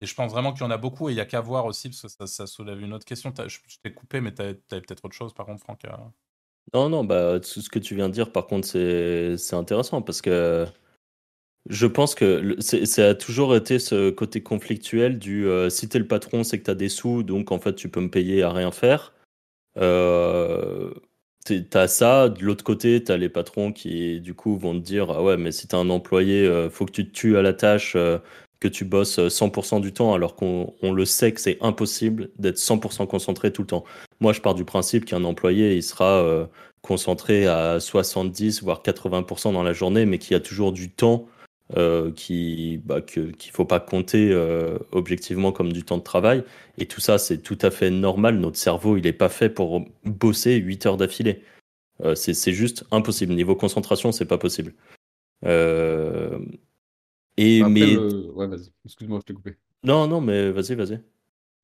Et je pense vraiment qu'il y en a beaucoup et il n'y a qu'à voir aussi, parce que ça, soulève une autre question. Je, t'ai coupé, mais tu avais, peut-être autre chose, par contre, Franck. Non, non, bah, ce que tu viens de dire, par contre, c'est intéressant parce que je pense que ça a toujours été ce côté conflictuel du euh, si t'es le patron, c'est que t'as des sous, donc en fait, tu peux me payer à rien faire. Euh, t'as ça, de l'autre côté, t'as les patrons qui, du coup, vont te dire Ah ouais, mais si t'as un employé, euh, faut que tu te tues à la tâche, euh, que tu bosses 100% du temps alors qu'on le sait que c'est impossible d'être 100% concentré tout le temps. Moi, je pars du principe qu'un employé, il sera euh, concentré à 70 voire 80% dans la journée, mais qu'il y a toujours du temps euh, qui bah, qu'il ne faut pas compter euh, objectivement comme du temps de travail. Et tout ça, c'est tout à fait normal. Notre cerveau, il n'est pas fait pour bosser 8 heures d'affilée. c'est juste impossible. Niveau concentration, c'est pas possible. Et mais... Ouais, vas-y. Excuse-moi, je t'ai coupé. Non, non, mais vas-y, vas-y.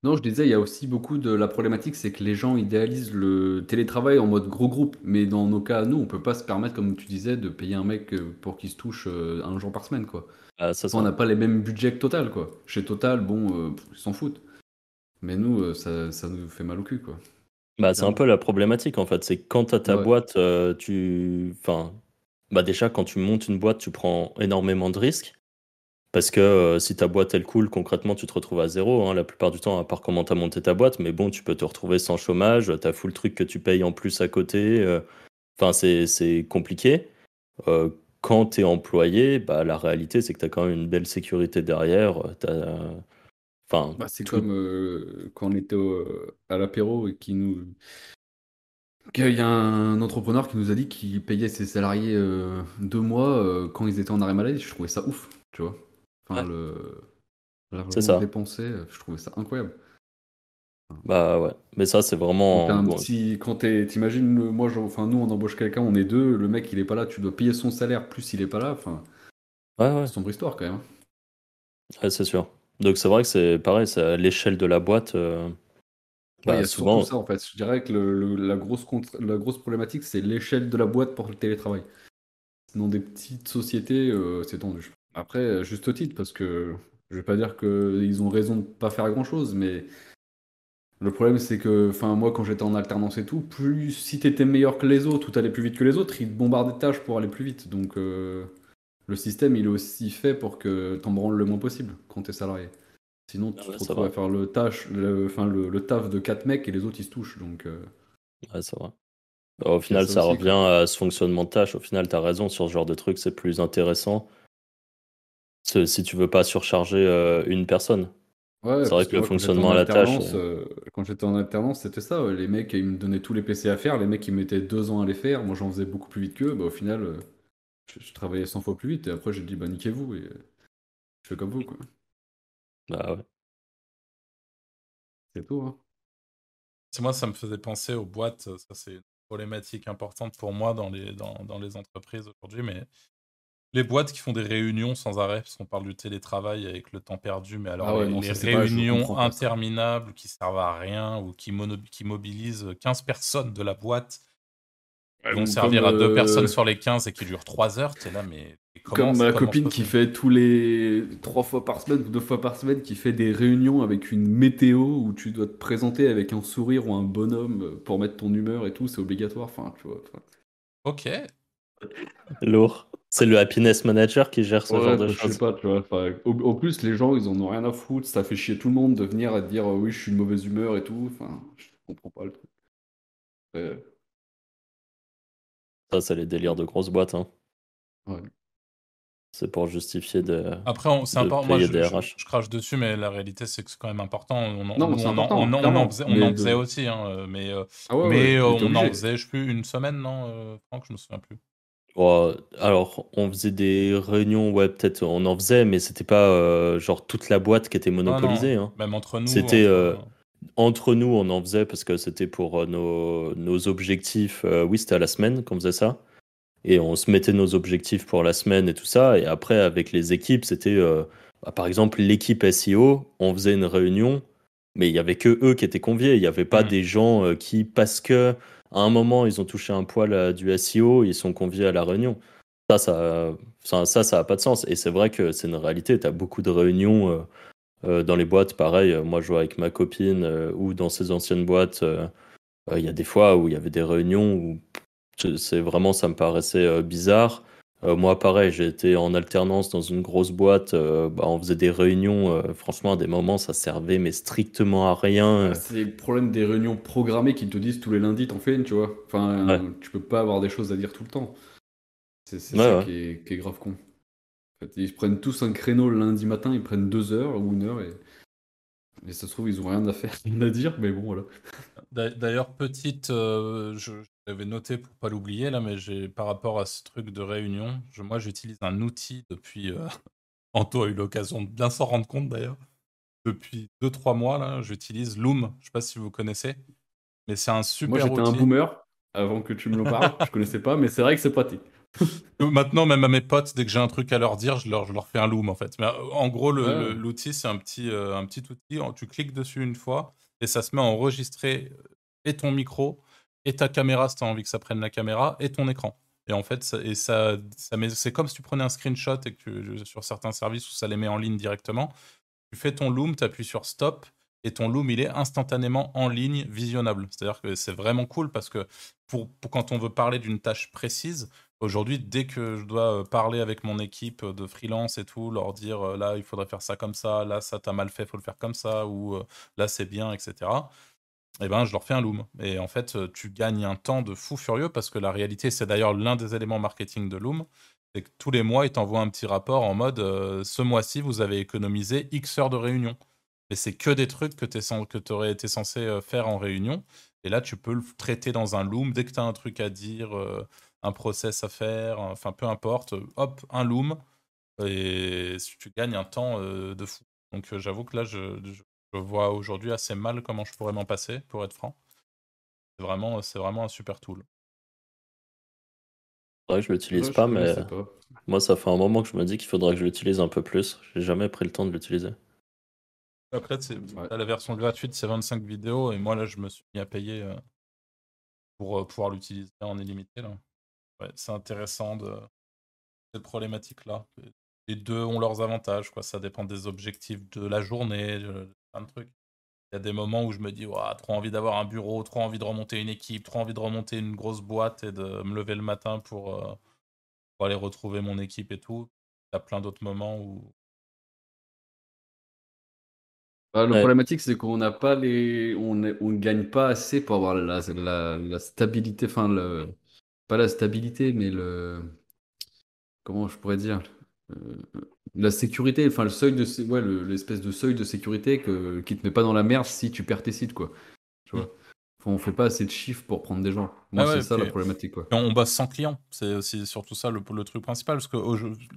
Non, je disais, il y a aussi beaucoup de la problématique, c'est que les gens idéalisent le télétravail en mode gros groupe. Mais dans nos cas, nous, on peut pas se permettre, comme tu disais, de payer un mec euh, pour qu'il se touche euh, un jour par semaine, quoi. Ah, ça, On n'a pas les mêmes budgets que Total, quoi. Chez Total, bon, euh, ils s'en foutent. Mais nous, ça, ça, nous fait mal au cul, quoi. Bah, c'est un peu la problématique, en fait. C'est quand tu as ta boîte, tu... Enfin, bah déjà, quand tu montes une boîte, tu prends énormément de risques. Parce que euh, si ta boîte elle coule, concrètement, tu te retrouves à zéro hein, la plupart du temps, à part comment tu as monté ta boîte. Mais bon, tu peux te retrouver sans chômage, tu as full truc que tu payes en plus à côté. Euh. Enfin, c'est compliqué. Euh, quand tu es employé, bah, la réalité, c'est que tu as quand même une belle sécurité derrière. Enfin, bah, c'est comme quand on était à l'apéro et qui nous. Il y a un entrepreneur qui nous a dit qu'il payait ses salariés deux mois quand ils étaient en arrêt maladie. Je trouvais ça ouf, tu vois. Enfin, le c'est ça. dépensé, euh, je trouvais ça incroyable. Bah ouais, mais ça c'est vraiment. Un petit... Quand t'imagines, moi, enfin nous on embauche quelqu'un, on est deux, le mec il est pas là, tu dois payer son salaire plus il est pas là, enfin. Ouais ouais. C'est sombre histoire quand même. Hein. Ouais c'est sûr. Donc c'est vrai que c'est pareil, c'est à l'échelle de la boîte. Euh... Bah, souvent ça en fait. Je dirais que le, la, grosse la grosse problématique c'est l'échelle de la boîte pour le télétravail. Dans des petites sociétés, euh, c'est tendu. Après, juste titre, parce que je vais pas dire qu'ils ont raison de pas faire grand chose, mais le problème c'est que, enfin, moi quand j'étais en alternance et tout, plus si t'étais meilleur que les autres ou t'allais plus vite que les autres, ils te bombardaient de tâches pour aller plus vite. Donc euh, le système il est aussi fait pour que t'en branles le moins possible quand t'es salarié. Sinon, tu Ah te ouais, ça retrouves à faire le, tâche, le, le, le taf de 4 mecs et les autres ils se touchent. Donc, euh, Ouais, c'est vrai. Bah, Au final, ça ça aussi. revient quoi. à ce fonctionnement de tâche. Au final, tu as raison, sur ce genre de truc, c'est plus intéressant si tu veux pas surcharger euh, une personne. Ouais, C'est vrai que que le moi, fonctionnement à la tâche, euh, quand j'étais en alternance, c'était ça. ouais. Les mecs, ils me donnaient tous les PC à faire. Les mecs, ils mettaient deux ans à les faire. Moi, j'en faisais beaucoup plus vite qu'eux. Bah, au final, euh, je, je travaillais 100 fois plus vite. Et après, j'ai dit, bah, niquez-vous. Et je fais comme vous, quoi. bah ouais. C'est tout, hein. Moi, ça me faisait penser aux boîtes. Ça, c'est une problématique importante pour moi dans les, dans, dans les entreprises aujourd'hui. Mais les boîtes qui font des réunions sans arrêt, parce qu'on parle du télétravail avec le temps perdu, mais alors Ah ouais, les, non, réunions pas interminables qui servent à rien ou qui, mono- qui mobilisent 15 personnes de la boîte, qui vont servir à deux personnes euh, sur les 15 et qui durent 3 heures, t'es là, mais comment, Comme ma copine qui fait tous les trois fois par semaine ou deux fois par semaine, qui fait des réunions avec une météo où tu dois te présenter avec un sourire ou un bonhomme pour mettre ton humeur et tout, c'est obligatoire. Enfin, tu vois. enfin. Ok, Lourd. C'est le happiness manager qui gère ce genre de bah, je sais choses. pas, tu vois. enfin, au- En plus, les gens, ils en ont rien à foutre. Ça fait chier tout le monde de venir et de dire euh, oui, je suis de mauvaise humeur et tout. Enfin, je comprends pas le truc. Euh, Ça, c'est les délires de grosses boîtes. hein. ouais. C'est pour justifier de, Après, on- c'est de important. Moi, je, des je- RH. je crache dessus, mais la réalité, c'est que c'est quand même important. On en, Non, on en- important, on en- on en clairement. faisait, on Mais en de- faisait aussi, hein, euh, mais, Ah ouais, mais ouais, euh, mais t'es on en faisait, je sais plus, une semaine, non, euh, Franck, je me souviens plus. Alors, on faisait des réunions, ouais, peut-être on en faisait, mais c'était pas euh, genre toute la boîte qui était Non, non, monopolisée. hein. même entre nous. C'était entre- euh, entre nous, on en faisait parce que c'était pour euh, nos, nos objectifs. oui, c'était à la semaine qu'on faisait ça. Et on se mettait nos objectifs pour la semaine et tout ça. Et après, avec les équipes, c'était bah, par exemple l'équipe SEO, on faisait une réunion, mais il y avait que eux qui étaient conviés. Il n'y avait pas Mhm. des gens qui, parce que à un moment, ils ont touché un poil à du SEO, ils sont conviés à la réunion. Ça, ça, ça, ça, a pas de sens. Et c'est vrai que c'est une réalité. Tu as beaucoup de réunions euh, euh, dans les boîtes. Pareil, euh, moi, je vois avec ma copine euh, ou dans ses anciennes boîtes. euh, euh, Il y a des fois où il y avait des réunions où c'est vraiment, ça me paraissait euh, bizarre. Euh, moi, pareil, j'ai été en alternance dans une grosse boîte. euh, bah, on faisait des réunions. euh, franchement, à des moments, ça servait mais strictement à rien. Bah, c'est le problème des réunions programmées qui te disent tous les lundis t'en fais une, tu vois. Enfin, Ouais. tu peux pas avoir des choses à dire tout le temps. C'est c'est Ouais, ça ouais. Qui, est, qui est grave con. En fait, ils prennent tous un créneau le lundi matin, ils prennent deux heures ou une heure et, et ça se trouve ils ont rien à faire, rien à dire, mais bon voilà. D'a- D'ailleurs, petite, euh, je, je l'avais noté pour pas l'oublier là, mais j'ai par rapport à ce truc de réunion, je- moi j'utilise un outil depuis. euh, Anto a eu l'occasion de bien s'en rendre compte d'ailleurs. Depuis 2-3 mois là, j'utilise Loom. Je sais pas si vous connaissez, mais c'est un Moi super j'étais un boomer avant que tu me le parles, je connaissais pas, mais c'est vrai que c'est pratique. Maintenant, même à mes potes, dès que j'ai un truc à leur dire, je leur, je leur fais un loom en fait. Mais euh, en gros, le- Ouais. le- l'outil, c'est un petit, euh, un petit outil. Tu cliques dessus une fois et ça se met à enregistrer et ton micro et ta caméra si tu as envie que ça prenne la caméra et ton écran. Et en fait, ça, et ça, ça c'est comme si tu prenais un screenshot et que sur certains services où ça les met en ligne directement. Tu fais ton loom, tu appuies sur stop et ton loom, il est instantanément en ligne visionnable. C'est-à-dire que c'est vraiment cool parce que pour, quand on veut parler d'une tâche précise, Aujourd'hui, dès que je dois euh, parler avec mon équipe de freelance et tout, leur dire euh, là, il faudrait faire ça comme ça, là, ça t'as mal fait, faut le faire comme ça, ou euh, là, c'est bien, etc. Eh ben, je leur fais un loom. Et en fait, euh, tu gagnes un temps de fou furieux parce que la réalité, c'est d'ailleurs l'un des éléments marketing de Loom, c'est que tous les mois, ils t'envoient un petit rapport en mode euh, ce mois-ci, vous avez économisé X heures de réunion. Mais c'est que des trucs que tu aurais été censé euh, faire en réunion. Et là, tu peux le traiter dans un loom. Dès que tu as un truc à dire, un process à faire, enfin peu importe, hop, un loom. Et tu gagnes un temps de fou. Donc j'avoue que là, je- je vois aujourd'hui assez mal comment je pourrais m'en passer, pour être franc. C'est vraiment, c'est vraiment un super tool. C'est vrai que je l'utilise Ouais, je pas, mais pas. moi, ça fait un moment que je me dis qu'il faudrait que je l'utilise un peu plus. J'ai jamais pris le temps de l'utiliser. Après, c'est Ouais. t'as la version gratuite, c'est 25 vidéos, et moi là, je me suis mis à payer euh, pour euh, pouvoir l'utiliser en illimité. Là. Ouais, c'est intéressant de cette problématique-là. Les deux ont leurs avantages, quoi. Ça dépend des objectifs de la journée, de plein de trucs. Il y a des moments où je me dis, Ouah, trop envie d'avoir un bureau, trop envie de remonter une équipe, trop envie de remonter une grosse boîte et de me lever le matin pour, euh, pour aller retrouver mon équipe et tout. Il y a plein d'autres moments où Bah, le Ouais. problématique, c'est qu'on n'a pas les, on ne on gagne pas assez pour avoir la, la, la stabilité, enfin le, pas la stabilité, mais le, comment je pourrais dire, la sécurité, enfin le seuil de, ouais, le- l'espèce de seuil de sécurité que, qui te met pas dans la merde si tu perds tes sites, quoi. Tu vois. Enfin, on fait pas assez de chiffres pour prendre des gens. Moi, Ah ouais, c'est ça la problématique, quoi. On bosse sans clients, c'est surtout ça le, le truc principal, parce que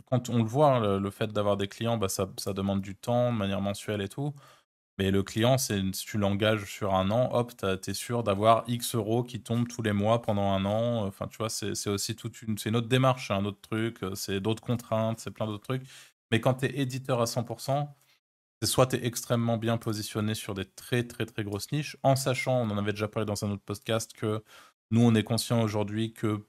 quand on le voit, hein, le, le fait d'avoir des clients, bah, ça, ça demande du temps de manière mensuelle et tout. Mais le client, si tu l'engages sur un an, hop, tu es sûr d'avoir X euros qui tombent tous les mois pendant un an. Enfin, tu vois, c'est aussi toute une, c'est une autre démarche, c'est un autre truc, euh, c'est d'autres contraintes, c'est plein d'autres trucs. Mais quand tu es éditeur à 100%, c'est soit tu es extrêmement bien positionné sur des très très très grosses niches, en sachant, on en avait déjà parlé dans un autre podcast, que nous, on est conscient aujourd'hui que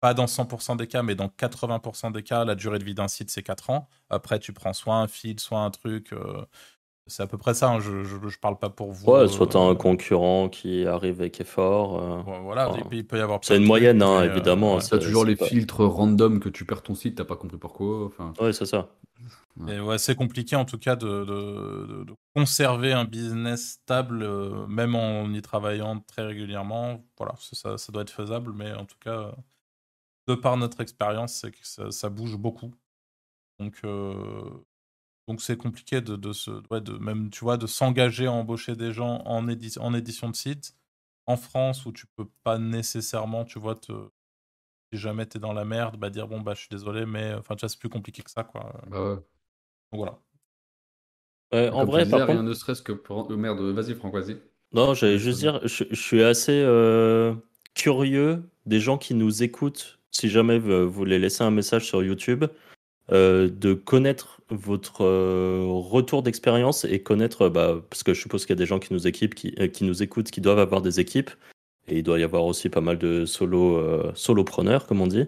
pas dans 100% des cas, mais dans 80% des cas, la durée de vie d'un site, c'est 4 ans. Après, tu prends soit un feed, soit un truc. euh, c'est à peu près ça. hein, Je, je, je parle pas pour vous. Ouais, soit t'as euh, un concurrent qui arrive et qui est fort. euh, Voilà, enfin, il peut- il peut y avoir. c'est une moyenne, hein, euh, évidemment, ouais. T'as toujours les pas- filtres random que tu perds ton site, t'as pas compris pourquoi. Enfin, Ouais, c'est ça. Et ouais, c'est compliqué en tout cas de, de- de- de conserver un business stable, euh, même en y travaillant très régulièrement. Voilà, ça, ça- ça doit être faisable, mais en tout cas, euh, de par notre expérience, c'est que ça, ça bouge beaucoup. Donc, euh, donc c'est compliqué de, de se, ouais, de même, tu vois, de s'engager à embaucher des gens en, édi- en édition de site en France où tu peux pas nécessairement, tu vois, te, si jamais t'es dans la merde, bah dire bon bah je suis désolé, mais enfin tu vois, c'est plus compliqué que ça quoi. bah ouais. Donc voilà. En vrai, disais, par rien contre, ne serait-ce que pour. euh, merde, vas-y, Franck, vas-y. non, j'allais juste dire, je, je suis assez euh, curieux des gens qui nous écoutent, si jamais vous vous voulez laisser un message sur YouTube, euh, de connaître votre euh, retour d'expérience et connaître, bah, parce que je suppose qu'il y a des gens qui nous, équipent, qui, euh, qui nous écoutent, qui doivent avoir des équipes, et il doit y avoir aussi pas mal de solo, euh, solopreneurs, comme on dit.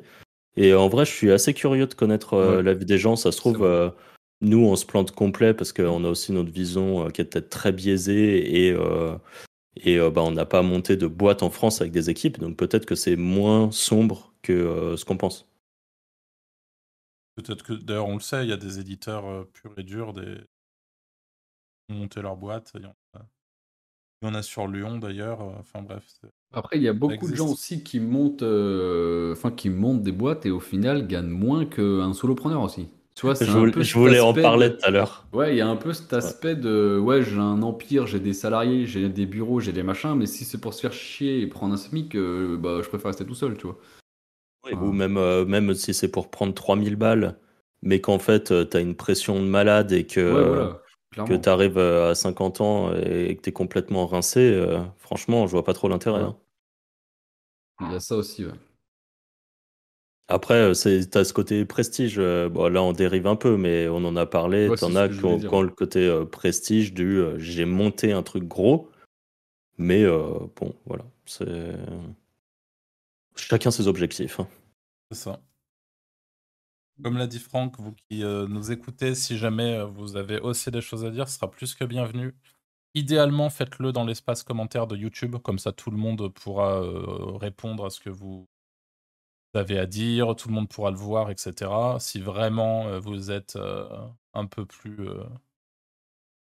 Et en vrai, je suis assez curieux de connaître euh, Ouais. la vie des gens. Ça se trouve, euh, nous, on se plante complet parce qu'on a aussi notre vision qui est peut-être très biaisée et, euh, et bah, on n'a pas monté de boîte en France avec des équipes. Donc peut-être que c'est moins sombre que ce qu'on pense. Peut-être que d'ailleurs on le sait, il y a des éditeurs euh, purs et durs, des qui ont monté leur boîte. Il y en a, il y en a sur Lyon d'ailleurs. Enfin bref. c'est- Après, il y a beaucoup de gens aussi qui montent, euh, enfin, qui montent des boîtes et au final gagnent moins qu'un solopreneur aussi. Tu vois, c'est Je un voulais, peu je voulais en parler tout à l'heure. Ouais, il y a un peu cet aspect de ouais, j'ai un empire, j'ai des salariés, j'ai des bureaux, j'ai des machins, mais si c'est pour se faire chier et prendre un SMIC, euh, bah, je préfère rester tout seul, tu vois. Oui. Ou même, euh, même si c'est pour prendre 3000 balles, mais qu'en fait, tu as une pression de malade et que, Ouais, voilà, que tu arrives à 50 ans et que tu es complètement rincé, euh, franchement, je vois pas trop l'intérêt. Ouais. hein. Il y a ça aussi, ouais. Après, euh, c'est, t'as ce côté prestige. euh, bon, là, on dérive un peu, mais on en a parlé. Ouais, T'en c'est ce as qui ont le côté euh, prestige du euh, j'ai monté un truc gros. Mais euh, bon, voilà. C'est... Chacun ses objectifs. hein. C'est ça. Comme l'a dit Franck, vous qui euh, nous écoutez, si jamais euh, vous avez aussi des choses à dire, ce sera plus que bienvenu. Idéalement, faites-le dans l'espace commentaire de YouTube, comme ça tout le monde pourra euh, répondre à ce que vous avez à dire, tout le monde pourra le voir, etc. Si vraiment vous êtes un peu plus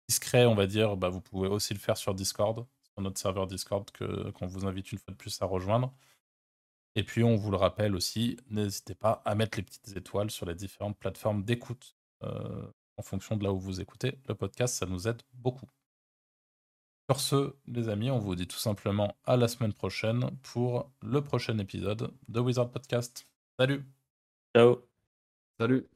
discret, on va dire, bah, vous pouvez aussi le faire sur Discord, sur notre serveur Discord qu'on vous invite une fois de plus à rejoindre. Et puis, on vous le rappelle aussi, n'hésitez pas à mettre les petites étoiles sur les différentes plateformes d'écoute euh, en fonction de là où vous écoutez. Le podcast, ça nous aide beaucoup. Sur ce, les amis, on vous dit tout simplement à la semaine prochaine pour le prochain épisode de Wizard Podcast. Salut Ciao. Salut.